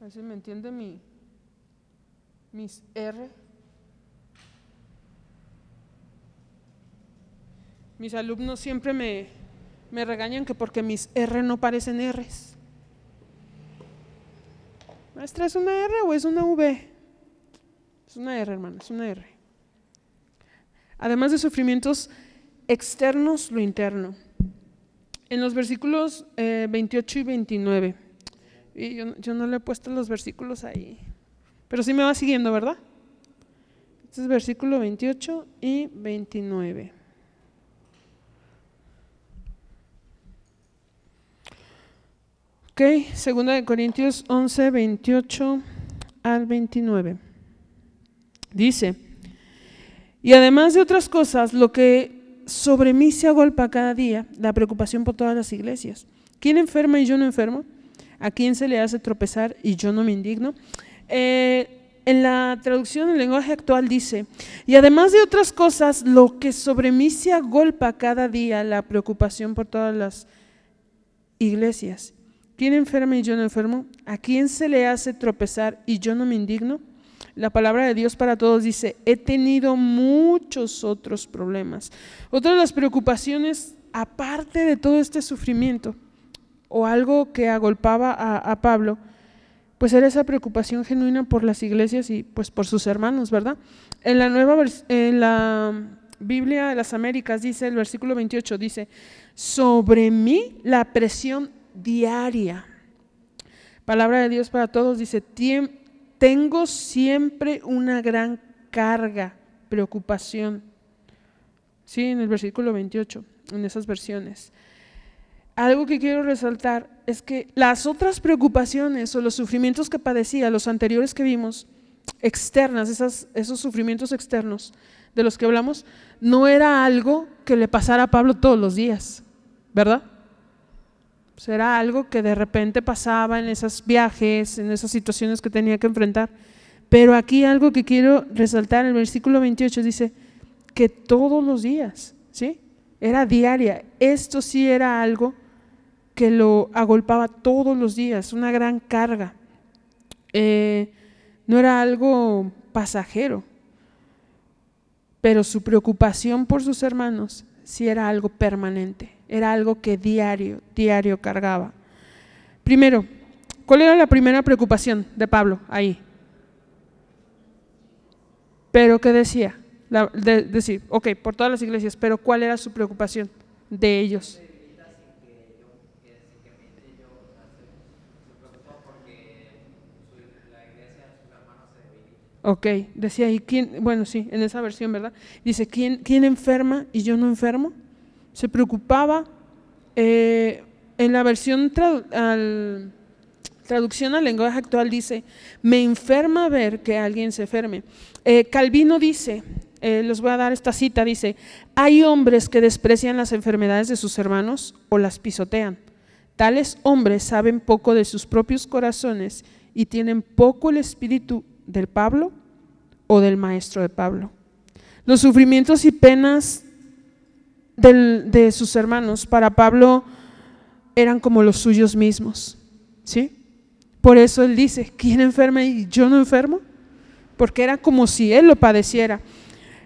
A ver si me entiende mi, mis R. Mis alumnos siempre me, me regañan que porque mis R no parecen Rs. Maestra, ¿es una R o es una V? Es una R, hermano, es una R. Además de sufrimientos externos, lo interno. En los versículos 28 eh, y 29, y yo, yo, no le he puesto los versículos ahí, pero sí me va siguiendo, ¿verdad? Este es versículo 28 y 29. Ok, segunda Corintios 11, 28 al 29. Dice, y además de otras cosas, lo que sobre mí se agolpa cada día, la preocupación por todas las iglesias. ¿Quién enferma y yo no enfermo? ¿A quién se le hace tropezar y yo no me indigno? Eh, en la traducción del lenguaje actual dice, y además de otras cosas, lo que sobre mí se agolpa cada día, la preocupación por todas las iglesias. ¿Quién enferma y yo no enfermo? ¿A quién se le hace tropezar y yo no me indigno? La palabra de Dios para todos dice, he tenido muchos otros problemas. Otra de las preocupaciones, aparte de todo este sufrimiento, o algo que agolpaba a, Pablo, pues era esa preocupación genuina por las iglesias y pues por sus hermanos, ¿verdad? En la nueva en la Biblia de las Américas dice el versículo 28 dice, "Sobre mí la presión diaria." Palabra de Dios para todos dice, "Tengo siempre una gran carga, preocupación." Sí, en el versículo 28, en esas versiones algo que quiero resaltar es que las otras preocupaciones o los sufrimientos que padecía, los anteriores que vimos, externas, esos sufrimientos externos de los que hablamos, no era algo que le pasara a Pablo todos los días, ¿verdad? Pues era algo que de repente pasaba en esos viajes, en esas situaciones que tenía que enfrentar. Pero aquí algo que quiero resaltar, el versículo 28 dice que todos los días, ¿sí? Era diaria. Esto sí era algo que lo agolpaba todos los días, una gran carga. Eh, no era algo pasajero, pero su preocupación por sus hermanos sí era algo permanente, era algo que diario, diario cargaba. Primero, ¿cuál era la primera preocupación de Pablo ahí? Pero ¿qué decía? decir, ok, por todas las iglesias, pero ¿cuál era su preocupación de ellos? Ok, decía, ¿y quién? Bueno, sí, en esa versión, ¿verdad? Dice, ¿quién, quién enferma y yo no enfermo? Se preocupaba. Eh, en la versión al, traducción al lenguaje actual dice, me enferma ver que alguien se enferme. Eh, Calvino dice, eh, les voy a dar esta cita, dice, hay hombres que desprecian las enfermedades de sus hermanos o las pisotean. Tales hombres saben poco de sus propios corazones y tienen poco el espíritu del Pablo o del maestro de Pablo. Los sufrimientos y penas de sus hermanos para Pablo eran como los suyos mismos. ¿Sí? Por eso él dice, ¿quién enferma y yo no enfermo? Porque era como si él lo padeciera.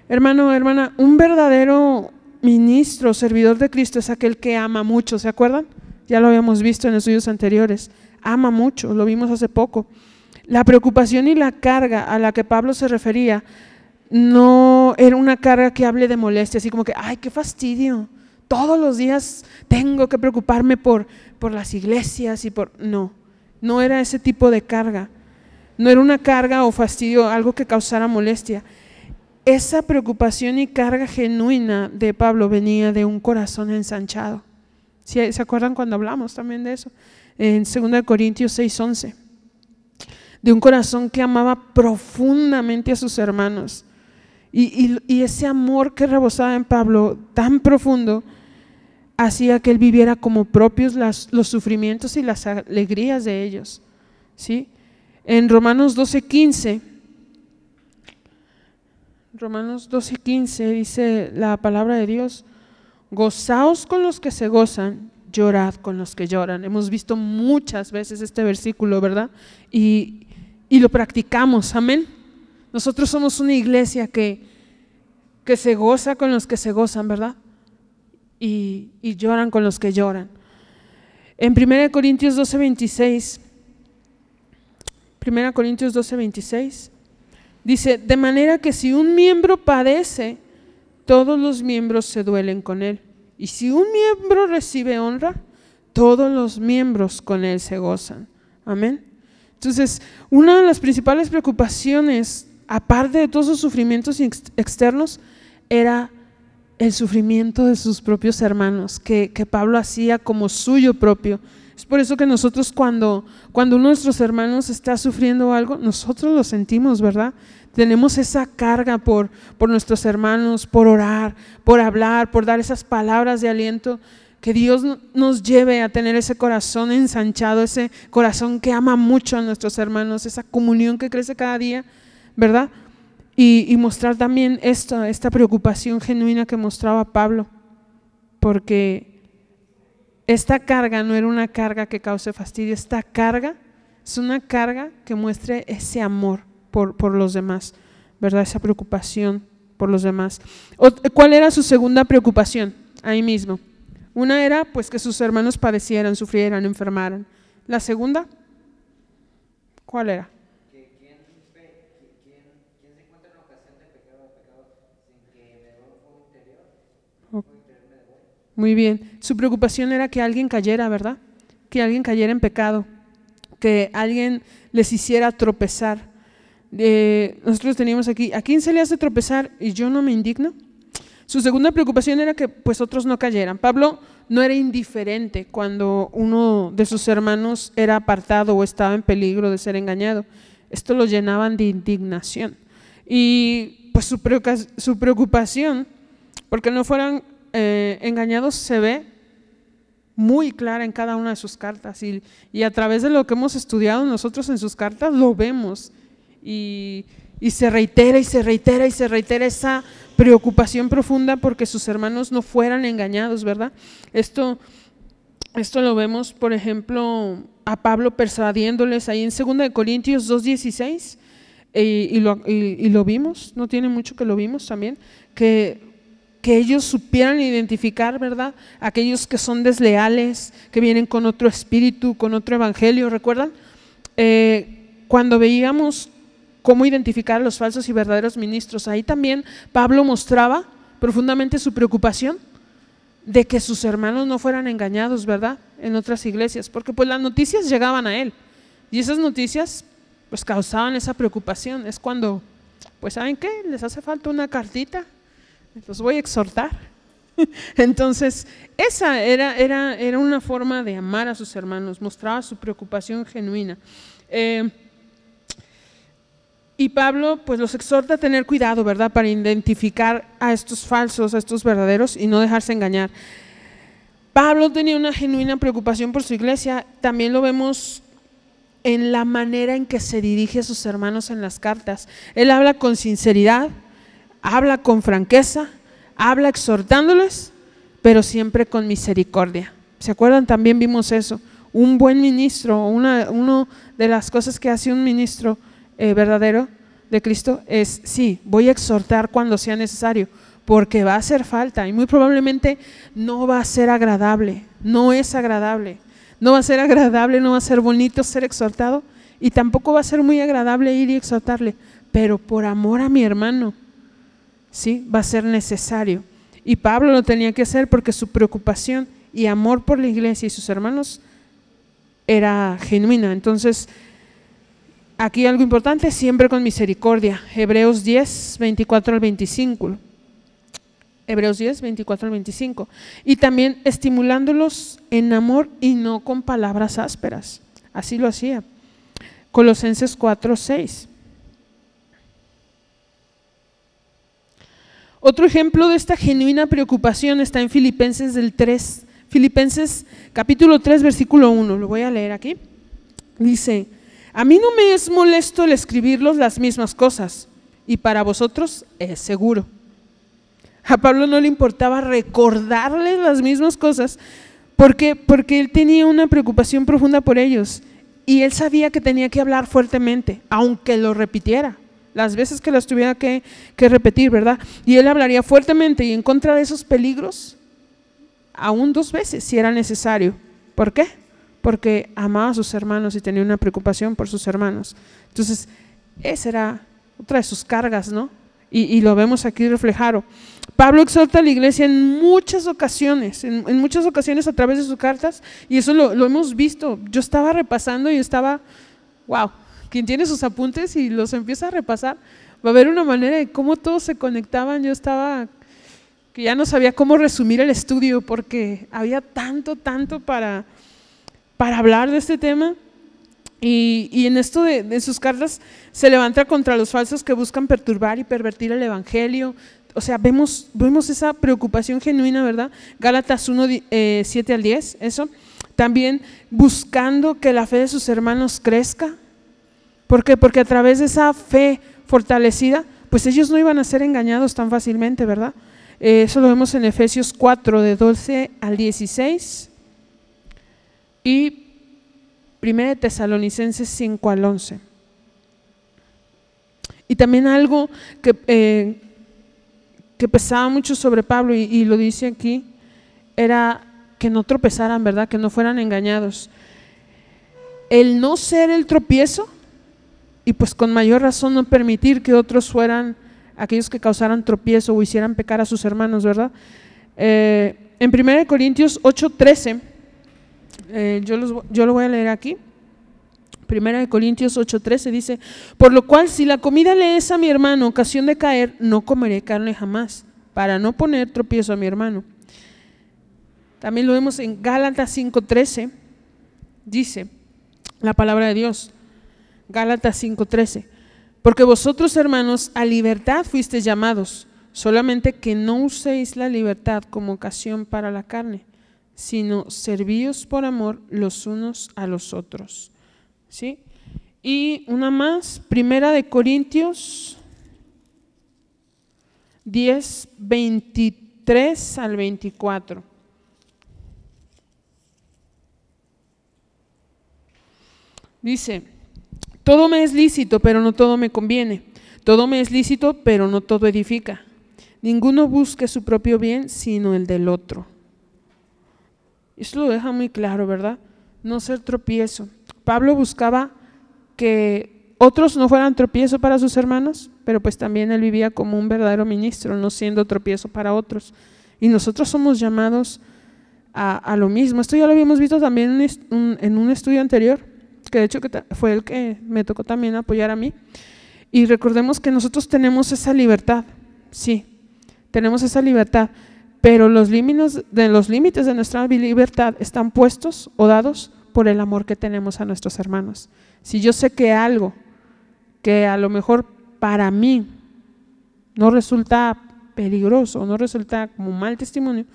Hermano, hermana, un verdadero ministro, servidor de Cristo es aquel que ama mucho, ¿se acuerdan? Ya lo habíamos visto en estudios anteriores. Ama mucho, lo vimos hace poco. La preocupación y la carga a la que Pablo se refería no era una carga que hable de molestia, así como que, ay, qué fastidio. Todos los días tengo que preocuparme por, por las iglesias y por... No, no era ese tipo de carga. No era una carga o fastidio, algo que causara molestia. Esa preocupación y carga genuina de Pablo venía de un corazón ensanchado. ¿Se acuerdan cuando hablamos también de eso? En 2 Corintios 6:11 de un corazón que amaba profundamente a sus hermanos. Y, ese amor que rebosaba en Pablo, tan profundo, hacía que él viviera como propios los sufrimientos y las alegrías de ellos. ¿sí? En Romanos 12:15, Romanos 12:15 dice la palabra de Dios, gozaos con los que se gozan, llorad con los que lloran. Hemos visto muchas veces este versículo, ¿verdad? Y, y lo practicamos, amén. Nosotros somos una iglesia que, que se goza con los que se gozan, ¿verdad? Y, y lloran con los que lloran. En 1 Corintios 12, 26, 1 Corintios 12, 26, dice, de manera que si un miembro padece, todos los miembros se duelen con él. Y si un miembro recibe honra, todos los miembros con él se gozan. Amén. Entonces, una de las principales preocupaciones, aparte de todos los sufrimientos externos, era el sufrimiento de sus propios hermanos, que, Pablo hacía como suyo propio, Es por eso que nosotros cuando, cuando uno de nuestros hermanos está sufriendo algo, nosotros lo sentimos, ¿verdad? Tenemos esa carga por, por nuestros hermanos, por orar, por hablar, por dar esas palabras de aliento. Que Dios nos lleve a tener ese corazón ensanchado, ese corazón que ama mucho a nuestros hermanos, esa comunión que crece cada día, ¿verdad? Y, mostrar también esta preocupación genuina que mostraba Pablo, porque esta carga no era una carga que cause fastidio, esta carga es una carga que muestre ese amor por, los demás, ¿verdad? Esa preocupación por los demás. ¿Cuál era su segunda preocupación? Ahí mismo. Una era pues que sus hermanos padecieran, sufrieran, enfermaran. La segunda, ¿cuál era? Muy bien. Su preocupación era que alguien cayera, ¿verdad? Que alguien cayera en pecado, que alguien les hiciera tropezar nosotros teníamos aquí, ¿a quién se le hace tropezar y yo no me indigno? Su segunda preocupación era que pues otros no cayeran. Pablo no era indiferente cuando uno de sus hermanos era apartado o estaba en peligro de ser engañado. Esto lo llenaban de indignación. Y pues su, preocupación, porque no fueran eh, engañados, se ve muy clara en cada una de sus cartas. Y, a través de lo que hemos estudiado nosotros en sus cartas, lo vemos y, se reitera y se reitera y se reitera esa preocupación profunda porque sus hermanos no fueran engañados, ¿verdad? Esto, esto lo vemos, por ejemplo, a Pablo persuadiéndoles ahí en 2 Corintios 2.16 y, y, lo, y, lo vimos, no tiene mucho que lo vimos también, que, que ellos supieran identificar, ¿verdad? Aquellos que son desleales, que vienen con otro espíritu, con otro evangelio, ¿recuerdan? Eh, cuando veíamos cómo identificar a los falsos y verdaderos ministros. Ahí también Pablo mostraba profundamente su preocupación de que sus hermanos no fueran engañados, ¿verdad? En otras iglesias, porque pues las noticias llegaban a él y esas noticias pues causaban esa preocupación. Es cuando, pues ¿saben qué? Les hace falta una cartita, los voy a exhortar. Entonces, esa era, era, era una forma de amar a sus hermanos, mostraba su preocupación genuina. Eh, y Pablo pues los exhorta a tener cuidado, ¿verdad? Para identificar a estos falsos, a estos verdaderos y no dejarse engañar. Pablo tenía una genuina preocupación por su iglesia, también lo vemos en la manera en que se dirige a sus hermanos en las cartas. Él habla con sinceridad, habla con franqueza, habla exhortándoles, pero siempre con misericordia. ¿Se acuerdan? También vimos eso. Un buen ministro, una de las cosas que hace un ministro, eh, verdadero de Cristo es, sí, voy a exhortar cuando sea necesario, porque va a hacer falta y muy probablemente no va a ser agradable, no es agradable, no va a ser agradable, no va a ser bonito ser exhortado y tampoco va a ser muy agradable ir y exhortarle, pero por amor a mi hermano, sí, va a ser necesario. Y Pablo lo tenía que hacer porque su preocupación y amor por la iglesia y sus hermanos era genuina. Entonces, Aquí algo importante, siempre con misericordia. Hebreos 10, 24 al 25. Hebreos 10, 24 al 25. Y también estimulándolos en amor y no con palabras ásperas. Así lo hacía. Colosenses 4, 6. Otro ejemplo de esta genuina preocupación está en Filipenses del 3. Filipenses capítulo 3, versículo 1. Lo voy a leer aquí. Dice, a mí no me es molesto el escribirlos las mismas cosas y para vosotros es seguro. A Pablo no le importaba recordarles las mismas cosas porque, porque él tenía una preocupación profunda por ellos y él sabía que tenía que hablar fuertemente, aunque lo repitiera, las veces que las tuviera que, que repetir, ¿verdad? Y él hablaría fuertemente y en contra de esos peligros, aún dos veces si era necesario. ¿Por qué? porque amaba a sus hermanos y tenía una preocupación por sus hermanos. Entonces, esa era otra de sus cargas, ¿no? Y, lo vemos aquí reflejado. Pablo exhorta a la iglesia en muchas ocasiones, en, muchas ocasiones a través de sus cartas, y eso lo, lo, hemos visto. Yo estaba repasando y estaba, wow, quien tiene sus apuntes y los empieza a repasar, va a ver una manera de cómo todos se conectaban. Yo estaba, que ya no sabía cómo resumir el estudio, porque había tanto, tanto para, para hablar de este tema. Y, en esto de, sus cartas se levanta contra los falsos que buscan perturbar y pervertir el Evangelio. O sea, vemos, vemos esa preocupación genuina, ¿verdad? Gálatas 1, 7 eh, al 10, eso. También buscando que la fe de sus hermanos crezca. ¿Por qué? Porque a través de esa fe fortalecida, pues ellos no iban a ser engañados tan fácilmente, ¿verdad? Eh, eso lo vemos en Efesios 4, de 12 al 16. Y 1 Tesalonicenses 5 al 11. Y también algo que, eh, que pesaba mucho sobre Pablo, y, lo dice aquí, era que no tropezaran, ¿verdad? Que no fueran engañados. El no ser el tropiezo, y pues con mayor razón no permitir que otros fueran aquellos que causaran tropiezo o hicieran pecar a sus hermanos, ¿verdad? Eh, en 1 Corintios 8:13 eh, yo, yo lo voy a leer aquí. Primera de Corintios 8:13 dice, por lo cual si la comida le es a mi hermano ocasión de caer, no comeré carne jamás, para no poner tropiezo a mi hermano. También lo vemos en Gálatas 5:13, dice la palabra de Dios, Gálatas 5:13, porque vosotros hermanos a libertad fuisteis llamados, solamente que no uséis la libertad como ocasión para la carne sino servíos por amor los unos a los otros. ¿Sí? Y una más, Primera de Corintios 10, 23 al 24. Dice, todo me es lícito, pero no todo me conviene. Todo me es lícito, pero no todo edifica. Ninguno busque su propio bien, sino el del otro. Eso lo deja muy claro, ¿verdad? No ser tropiezo. Pablo buscaba que otros no fueran tropiezo para sus hermanos, pero pues también él vivía como un verdadero ministro, no siendo tropiezo para otros. Y nosotros somos llamados a, lo mismo. Esto ya lo habíamos visto también en un, estudio anterior, que de hecho fue el que me tocó también apoyar a mí. Y recordemos que nosotros tenemos esa libertad, sí, tenemos esa libertad pero los límites de, los límites de nuestra libertad están puestos o dados por el amor que tenemos a nuestros hermanos. Si yo sé que algo que a lo mejor para mí no resulta peligroso, no resulta como mal testimonio,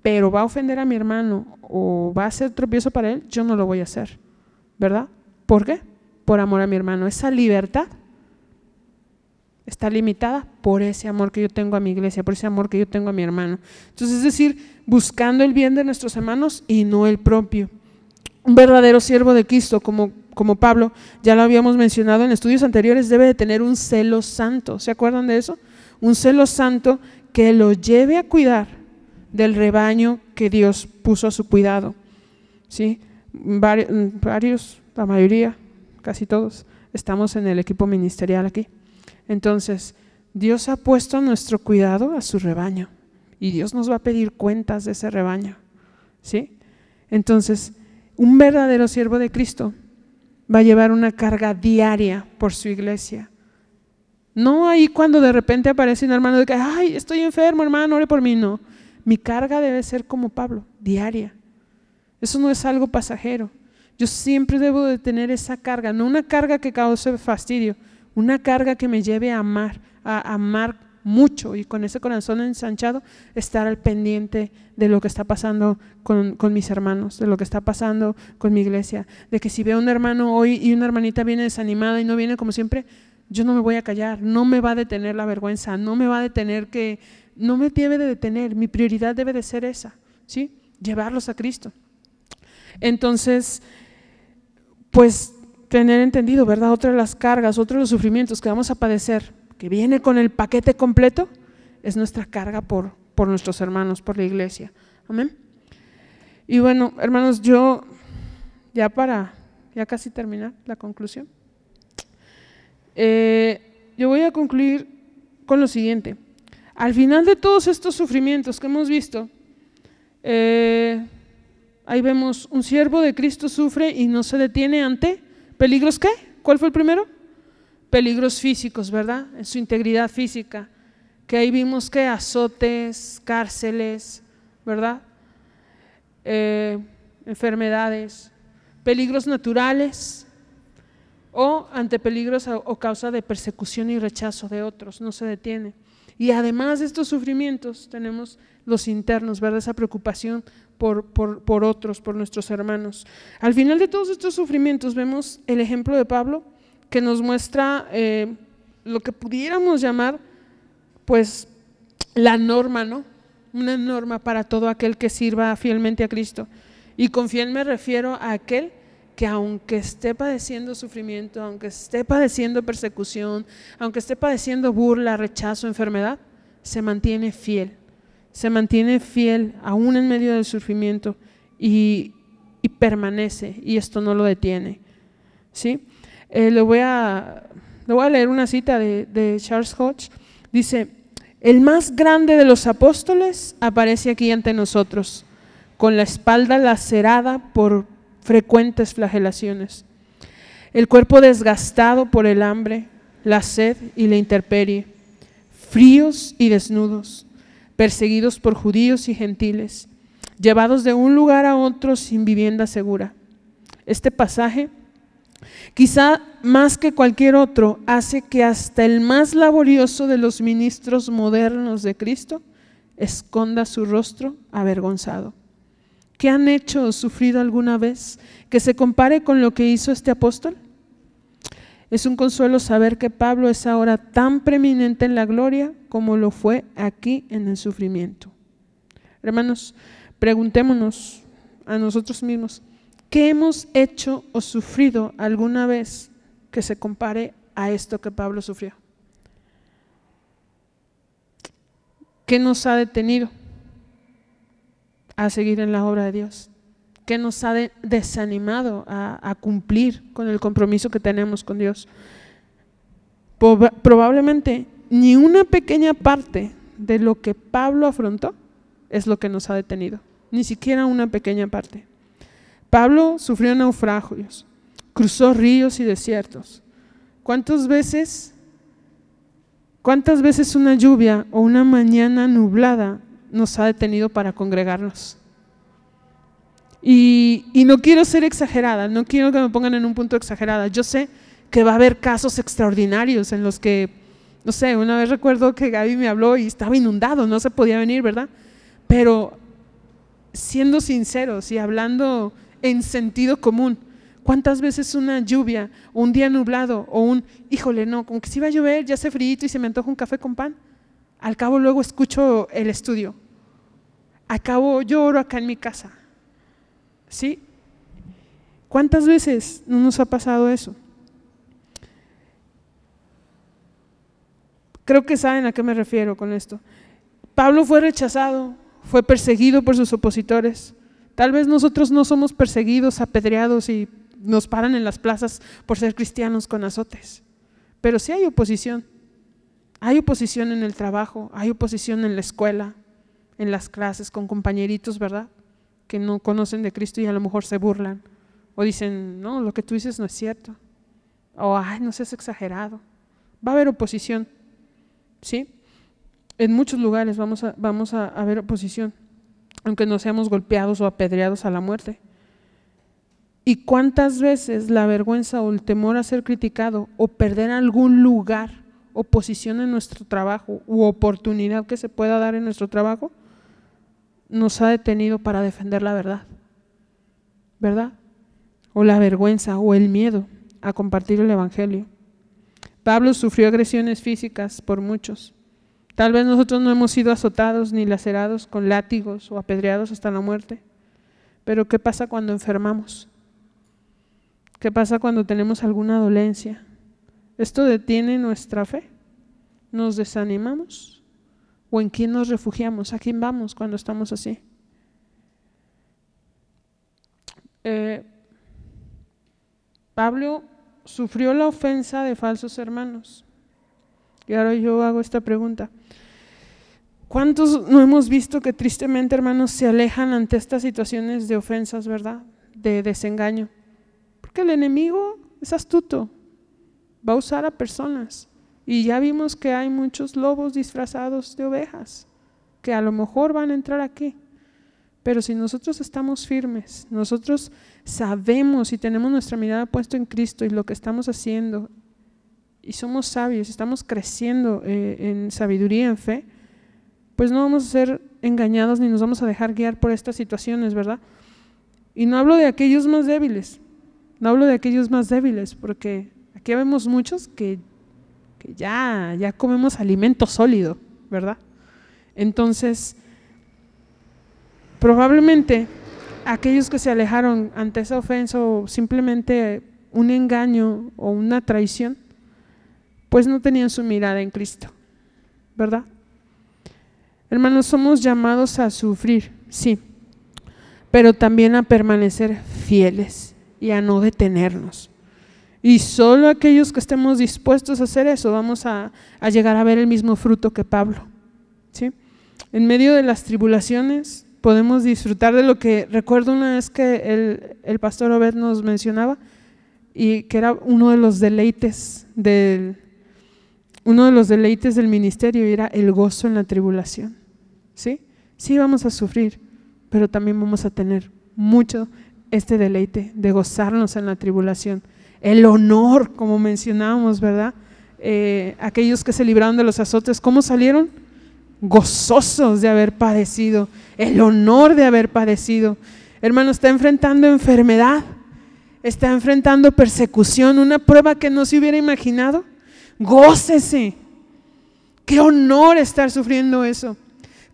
pero va a ofender a mi hermano o va a ser tropiezo para él, yo no lo voy a hacer, ¿verdad? ¿Por qué? Por amor a mi hermano. Esa libertad está limitada por ese amor que yo tengo a mi iglesia, por ese amor que yo tengo a mi hermano. Entonces, es decir, buscando el bien de nuestros hermanos y no el propio. Un verdadero siervo de Cristo, como, como Pablo, ya lo habíamos mencionado en estudios anteriores, debe de tener un celo santo. ¿Se acuerdan de eso? Un celo santo que lo lleve a cuidar del rebaño que Dios puso a su cuidado. ¿Sí? varios, la mayoría, casi todos, estamos en el equipo ministerial aquí. Entonces, Dios ha puesto nuestro cuidado a su rebaño y Dios nos va a pedir cuentas de ese rebaño. ¿Sí? Entonces, un verdadero siervo de Cristo va a llevar una carga diaria por su iglesia. No ahí cuando de repente aparece un hermano de que, ay, estoy enfermo, hermano, ore por mí. No, mi carga debe ser como Pablo, diaria. Eso no es algo pasajero. Yo siempre debo de tener esa carga, no una carga que cause fastidio, una carga que me lleve a amar, a amar mucho y con ese corazón ensanchado estar al pendiente de lo que está pasando con, mis hermanos, de lo que está pasando con mi iglesia, de que si veo un hermano hoy y una hermanita viene desanimada y no viene como siempre, yo no me voy a callar, no me va a detener la vergüenza, no me va a detener que, no me debe de detener, mi prioridad debe de ser esa, ¿sí? Llevarlos a Cristo. Entonces, pues tener entendido, ¿verdad? Otra de las cargas, otro de los sufrimientos que vamos a padecer, que viene con el paquete completo, es nuestra carga por, por nuestros hermanos, por la iglesia. Amén. Y bueno, hermanos, yo ya para, ya casi terminar la conclusión, eh, yo voy a concluir con lo siguiente. Al final de todos estos sufrimientos que hemos visto, eh, ahí vemos un siervo de Cristo sufre y no se detiene ante ¿Peligros qué? ¿Cuál fue el primero? Peligros físicos, ¿verdad? En su integridad física. Que ahí vimos que azotes, cárceles, ¿verdad? Eh, enfermedades. peligros naturales o ante peligros o causa de persecución y rechazo de otros, no se detiene. Y además de estos sufrimientos tenemos los internos, ¿verdad? Esa preocupación por, otros, por nuestros hermanos. Al final de todos estos sufrimientos vemos el ejemplo de Pablo que nos muestra eh, lo que pudiéramos llamar, pues, la norma, ¿no? Una norma para todo aquel que sirva fielmente a Cristo. Y con fiel me refiero a aquel que aunque esté padeciendo sufrimiento, aunque esté padeciendo persecución, aunque esté padeciendo burla, rechazo, enfermedad, se mantiene fiel. Se mantiene fiel aún en medio del sufrimiento y, permanece y esto no lo detiene. ¿sí? Eh, le, voy a, leer una cita de, de Charles Hodge. Dice, el más grande de los apóstoles aparece aquí ante nosotros, con la espalda lacerada por frecuentes flagelaciones. El cuerpo desgastado por el hambre, la sed y la intemperie, fríos y desnudos, perseguidos por judíos y gentiles, llevados de un lugar a otro sin vivienda segura. Este pasaje, quizá más que cualquier otro, hace que hasta el más laborioso de los ministros modernos de Cristo esconda su rostro avergonzado. ¿Qué han hecho o sufrido alguna vez que se compare con lo que hizo este apóstol? Es un consuelo saber que Pablo es ahora tan preeminente en la gloria como lo fue aquí en el sufrimiento. Hermanos, preguntémonos a nosotros mismos, ¿qué hemos hecho o sufrido alguna vez que se compare a esto que Pablo sufrió? ¿Qué nos ha detenido? a seguir en la obra de Dios, que nos ha desanimado a, cumplir con el compromiso que tenemos con Dios. Probablemente ni una pequeña parte de lo que Pablo afrontó es lo que nos ha detenido, ni siquiera una pequeña parte. Pablo sufrió naufragios, cruzó ríos y desiertos. ¿Cuántas veces, cuántas veces una lluvia o una mañana nublada nos ha detenido para congregarnos. Y, no quiero ser exagerada, no quiero que me pongan en un punto exagerada. Yo sé que va a haber casos extraordinarios en los que, no sé, una vez recuerdo que Gaby me habló y estaba inundado, no se podía venir, ¿verdad? Pero siendo sinceros y hablando en sentido común, ¿cuántas veces una lluvia, un día nublado o un, híjole, no, como que si va a llover, ya hace frío y se me antoja un café con pan? Al cabo luego escucho el estudio. Al cabo lloro acá en mi casa. ¿Sí? ¿Cuántas veces no nos ha pasado eso? Creo que saben a qué me refiero con esto. Pablo fue rechazado, fue perseguido por sus opositores. Tal vez nosotros no somos perseguidos, apedreados y nos paran en las plazas por ser cristianos con azotes. Pero sí hay oposición. Hay oposición en el trabajo, hay oposición en la escuela, en las clases, con compañeritos, ¿verdad? Que no conocen de Cristo y a lo mejor se burlan. O dicen, no, lo que tú dices no es cierto. O, ay, no seas exagerado. Va a haber oposición, ¿sí? En muchos lugares vamos a, vamos a, ver oposición, aunque no seamos golpeados o apedreados a la muerte. ¿Y cuántas veces la vergüenza o el temor a ser criticado o perder algún lugar oposición en nuestro trabajo u oportunidad que se pueda dar en nuestro trabajo, nos ha detenido para defender la verdad, ¿verdad? O la vergüenza o el miedo a compartir el Evangelio. Pablo sufrió agresiones físicas por muchos. Tal vez nosotros no hemos sido azotados ni lacerados con látigos o apedreados hasta la muerte. Pero ¿qué pasa cuando enfermamos? ¿Qué pasa cuando tenemos alguna dolencia? ¿Esto detiene nuestra fe? ¿Nos desanimamos? ¿O en quién nos refugiamos? ¿A quién vamos cuando estamos así? Eh, Pablo sufrió la ofensa de falsos hermanos. Y ahora yo hago esta pregunta. ¿Cuántos no hemos visto que tristemente, hermanos, se alejan ante estas situaciones de ofensas, verdad? De desengaño. Porque el enemigo es astuto va a usar a personas. Y ya vimos que hay muchos lobos disfrazados de ovejas que a lo mejor van a entrar aquí. Pero si nosotros estamos firmes, nosotros sabemos y tenemos nuestra mirada puesta en Cristo y lo que estamos haciendo, y somos sabios, estamos creciendo eh, en sabiduría, en fe, pues no vamos a ser engañados ni nos vamos a dejar guiar por estas situaciones, ¿verdad? Y no hablo de aquellos más débiles, no hablo de aquellos más débiles, porque aquí vemos muchos que, que ya, ya comemos alimento sólido, ¿verdad? Entonces, probablemente aquellos que se alejaron ante esa ofensa o simplemente un engaño o una traición, pues no tenían su mirada en Cristo, ¿verdad? Hermanos, somos llamados a sufrir, sí, pero también a permanecer fieles y a no detenernos. Y solo aquellos que estemos dispuestos a hacer eso vamos a, llegar a ver el mismo fruto que Pablo. ¿sí? En medio de las tribulaciones podemos disfrutar de lo que recuerdo una vez que el, el pastor Obed nos mencionaba y que era uno de los deleites del, uno de los deleites del ministerio era el gozo en la tribulación. ¿Sí? Sí vamos a sufrir, pero también vamos a tener mucho este deleite de gozarnos en la tribulación. El honor, como mencionábamos, ¿verdad? Eh, aquellos que se libraron de los azotes, ¿cómo salieron? Gozosos de haber padecido, el honor de haber padecido. Hermano, está enfrentando enfermedad, está enfrentando persecución, una prueba que no se hubiera imaginado. Gócese. Qué honor estar sufriendo eso.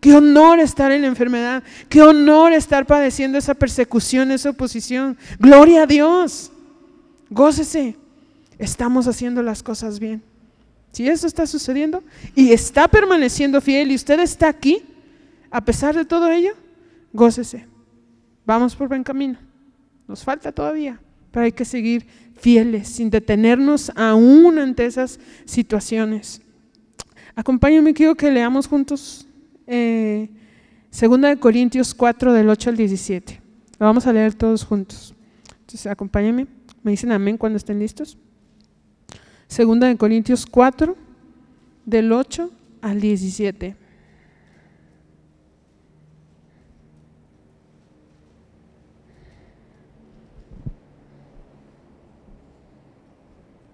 Qué honor estar en la enfermedad. Qué honor estar padeciendo esa persecución, esa oposición. Gloria a Dios. Gócese. Estamos haciendo las cosas bien. Si eso está sucediendo y está permaneciendo fiel y usted está aquí, a pesar de todo ello, gócese. Vamos por buen camino. Nos falta todavía, pero hay que seguir fieles, sin detenernos aún ante esas situaciones. Acompáñame, quiero que leamos juntos eh, Segunda de Corintios 4 del 8 al 17. Lo vamos a leer todos juntos. Entonces, acompáñame. Me dicen amén cuando estén listos. Segunda de Corintios 4 del 8 al 17.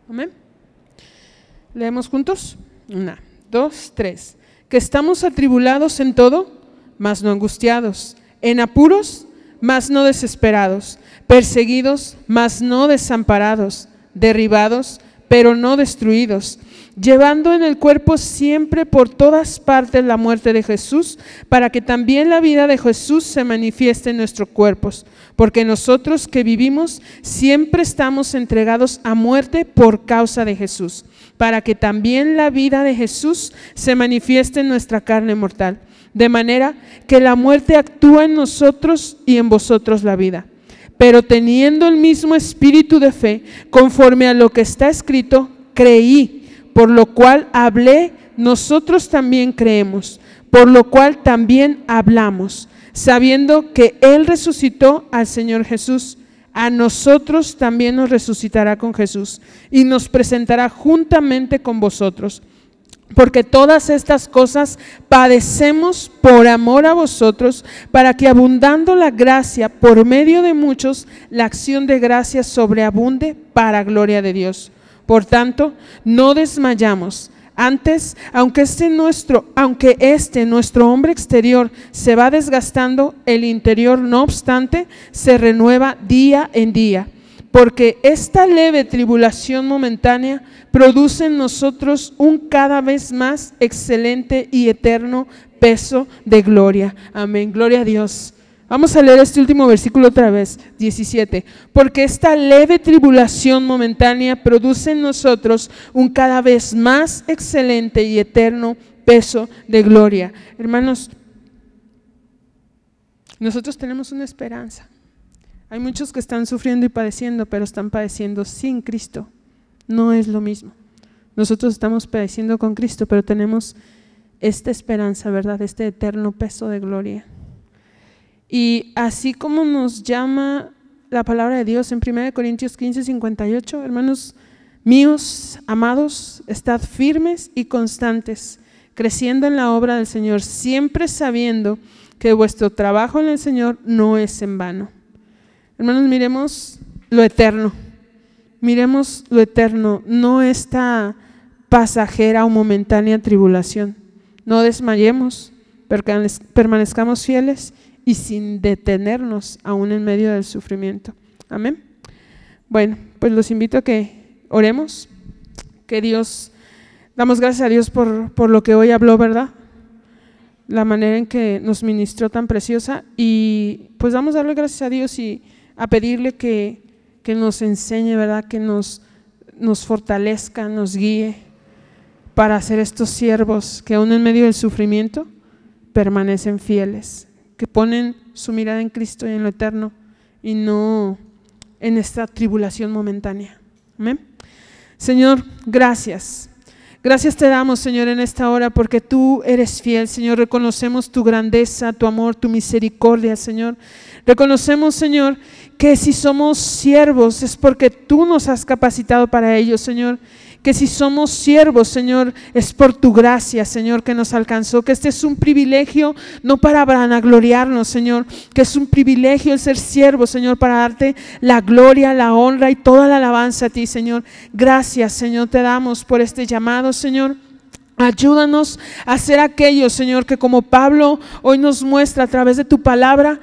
Amén. Leemos juntos. Una, dos, tres. Que estamos atribulados en todo, mas no angustiados. En apuros, mas no desesperados. Perseguidos, mas no desamparados. Derribados, pero no destruidos llevando en el cuerpo siempre por todas partes la muerte de Jesús, para que también la vida de Jesús se manifieste en nuestros cuerpos. Porque nosotros que vivimos siempre estamos entregados a muerte por causa de Jesús, para que también la vida de Jesús se manifieste en nuestra carne mortal. De manera que la muerte actúa en nosotros y en vosotros la vida. Pero teniendo el mismo espíritu de fe, conforme a lo que está escrito, creí por lo cual hablé, nosotros también creemos, por lo cual también hablamos, sabiendo que Él resucitó al Señor Jesús. A nosotros también nos resucitará con Jesús y nos presentará juntamente con vosotros. Porque todas estas cosas padecemos por amor a vosotros, para que abundando la gracia por medio de muchos, la acción de gracia sobreabunde para gloria de Dios. Por tanto, no desmayamos. Antes, aunque este nuestro, aunque este nuestro hombre exterior se va desgastando, el interior no obstante se renueva día en día, porque esta leve tribulación momentánea produce en nosotros un cada vez más excelente y eterno peso de gloria. Amén. Gloria a Dios. Vamos a leer este último versículo otra vez, 17. Porque esta leve tribulación momentánea produce en nosotros un cada vez más excelente y eterno peso de gloria. Hermanos, nosotros tenemos una esperanza. Hay muchos que están sufriendo y padeciendo, pero están padeciendo sin Cristo. No es lo mismo. Nosotros estamos padeciendo con Cristo, pero tenemos esta esperanza, ¿verdad? Este eterno peso de gloria. Y así como nos llama la palabra de Dios en 1 Corintios 15, 58, hermanos míos, amados, estad firmes y constantes, creciendo en la obra del Señor, siempre sabiendo que vuestro trabajo en el Señor no es en vano. Hermanos, miremos lo eterno. Miremos lo eterno, no esta pasajera o momentánea tribulación. No desmayemos, permanezcamos fieles y sin detenernos aún en medio del sufrimiento. Amén. Bueno, pues los invito a que oremos, que Dios, damos gracias a Dios por, por lo que hoy habló, ¿verdad? La manera en que nos ministró tan preciosa y pues damos a darle gracias a Dios y a pedirle que, que nos enseñe, ¿verdad? Que nos, nos fortalezca, nos guíe para ser estos siervos que aún en medio del sufrimiento permanecen fieles, que ponen su mirada en Cristo y en lo eterno y no en esta tribulación momentánea. Amén. Señor, gracias. Gracias te damos, Señor, en esta hora porque tú eres fiel, Señor. Reconocemos tu grandeza, tu amor, tu misericordia, Señor. Reconocemos, Señor, que si somos siervos es porque tú nos has capacitado para ello, Señor que si somos siervos, Señor, es por tu gracia, Señor, que nos alcanzó, que este es un privilegio no para vanagloriarnos, Señor, que es un privilegio el ser siervo, Señor, para darte la gloria, la honra y toda la alabanza a ti, Señor. Gracias, Señor, te damos por este llamado, Señor. Ayúdanos a ser aquellos, Señor, que como Pablo hoy nos muestra a través de tu palabra,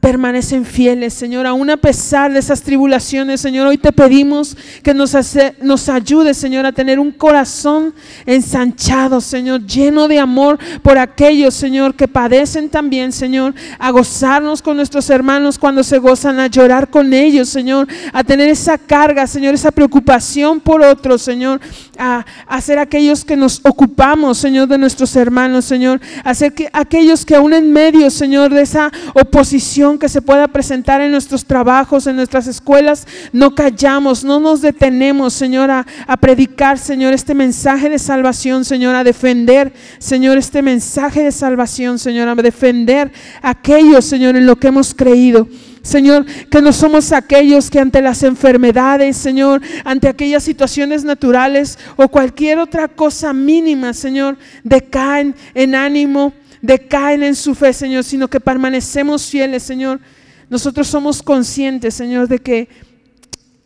permanecen fieles, Señor, aún a pesar de esas tribulaciones, Señor. Hoy te pedimos que nos, hace, nos ayudes, Señor, a tener un corazón ensanchado, Señor, lleno de amor por aquellos, Señor, que padecen también, Señor, a gozarnos con nuestros hermanos cuando se gozan, a llorar con ellos, Señor, a tener esa carga, Señor, esa preocupación por otros, Señor, a, a ser aquellos que nos ocupamos, Señor, de nuestros hermanos, Señor, a ser que, aquellos que aún en medio, Señor, de esa oposición, que se pueda presentar en nuestros trabajos, en nuestras escuelas, no callamos, no nos detenemos, Señor, a, predicar, Señor, este mensaje de salvación, Señor, a defender, Señor, este mensaje de salvación, Señor, a defender aquello, Señor, en lo que hemos creído. Señor, que no somos aquellos que ante las enfermedades, Señor, ante aquellas situaciones naturales o cualquier otra cosa mínima, Señor, decaen en ánimo, decaen en su fe, Señor, sino que permanecemos fieles, Señor. Nosotros somos conscientes, Señor, de que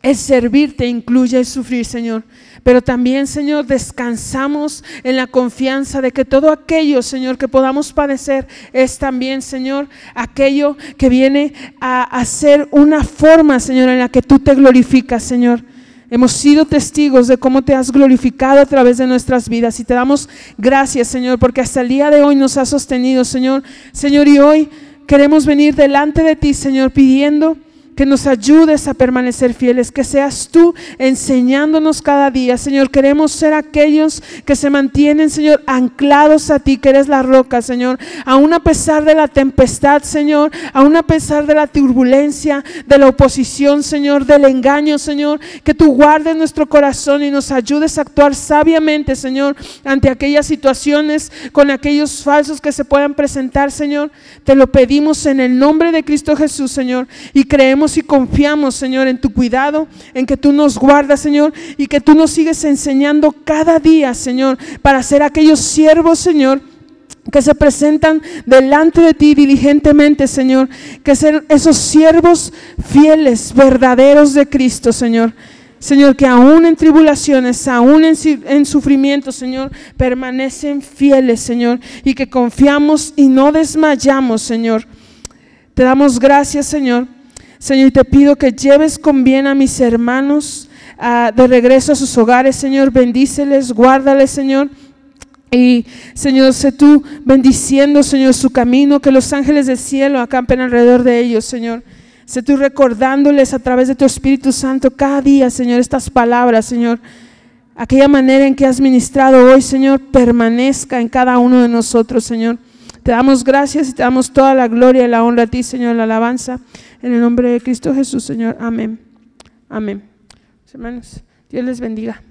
el servirte incluye el sufrir, Señor. Pero también, Señor, descansamos en la confianza de que todo aquello, Señor, que podamos padecer es también, Señor, aquello que viene a, a ser una forma, Señor, en la que tú te glorificas, Señor. Hemos sido testigos de cómo te has glorificado a través de nuestras vidas y te damos gracias, Señor, porque hasta el día de hoy nos has sostenido, Señor. Señor, y hoy queremos venir delante de ti, Señor, pidiendo que nos ayudes a permanecer fieles, que seas tú enseñándonos cada día. Señor, queremos ser aquellos que se mantienen, Señor, anclados a ti, que eres la roca, Señor. Aún a pesar de la tempestad, Señor, aún a pesar de la turbulencia, de la oposición, Señor, del engaño, Señor, que tú guardes nuestro corazón y nos ayudes a actuar sabiamente, Señor, ante aquellas situaciones, con aquellos falsos que se puedan presentar, Señor. Te lo pedimos en el nombre de Cristo Jesús, Señor, y creemos y confiamos, Señor, en tu cuidado, en que tú nos guardas, Señor, y que tú nos sigues enseñando cada día, Señor, para ser aquellos siervos, Señor, que se presentan delante de ti diligentemente, Señor, que ser esos siervos fieles, verdaderos de Cristo, Señor. Señor, que aún en tribulaciones, aún en, en sufrimiento, Señor, permanecen fieles, Señor, y que confiamos y no desmayamos, Señor. Te damos gracias, Señor, Señor, te pido que lleves con bien a mis hermanos ah, de regreso a sus hogares, Señor. Bendíceles, guárdales, Señor. Y Señor, sé tú bendiciendo, Señor, su camino, que los ángeles del cielo acampen alrededor de ellos, Señor. Sé tú recordándoles a través de tu Espíritu Santo cada día, Señor, estas palabras, Señor. Aquella manera en que has ministrado hoy, Señor, permanezca en cada uno de nosotros, Señor. Te damos gracias y te damos toda la gloria y la honra a ti, Señor, la alabanza. En el nombre de Cristo Jesús, Señor. Amén. Amén. Hermanos, Dios les bendiga.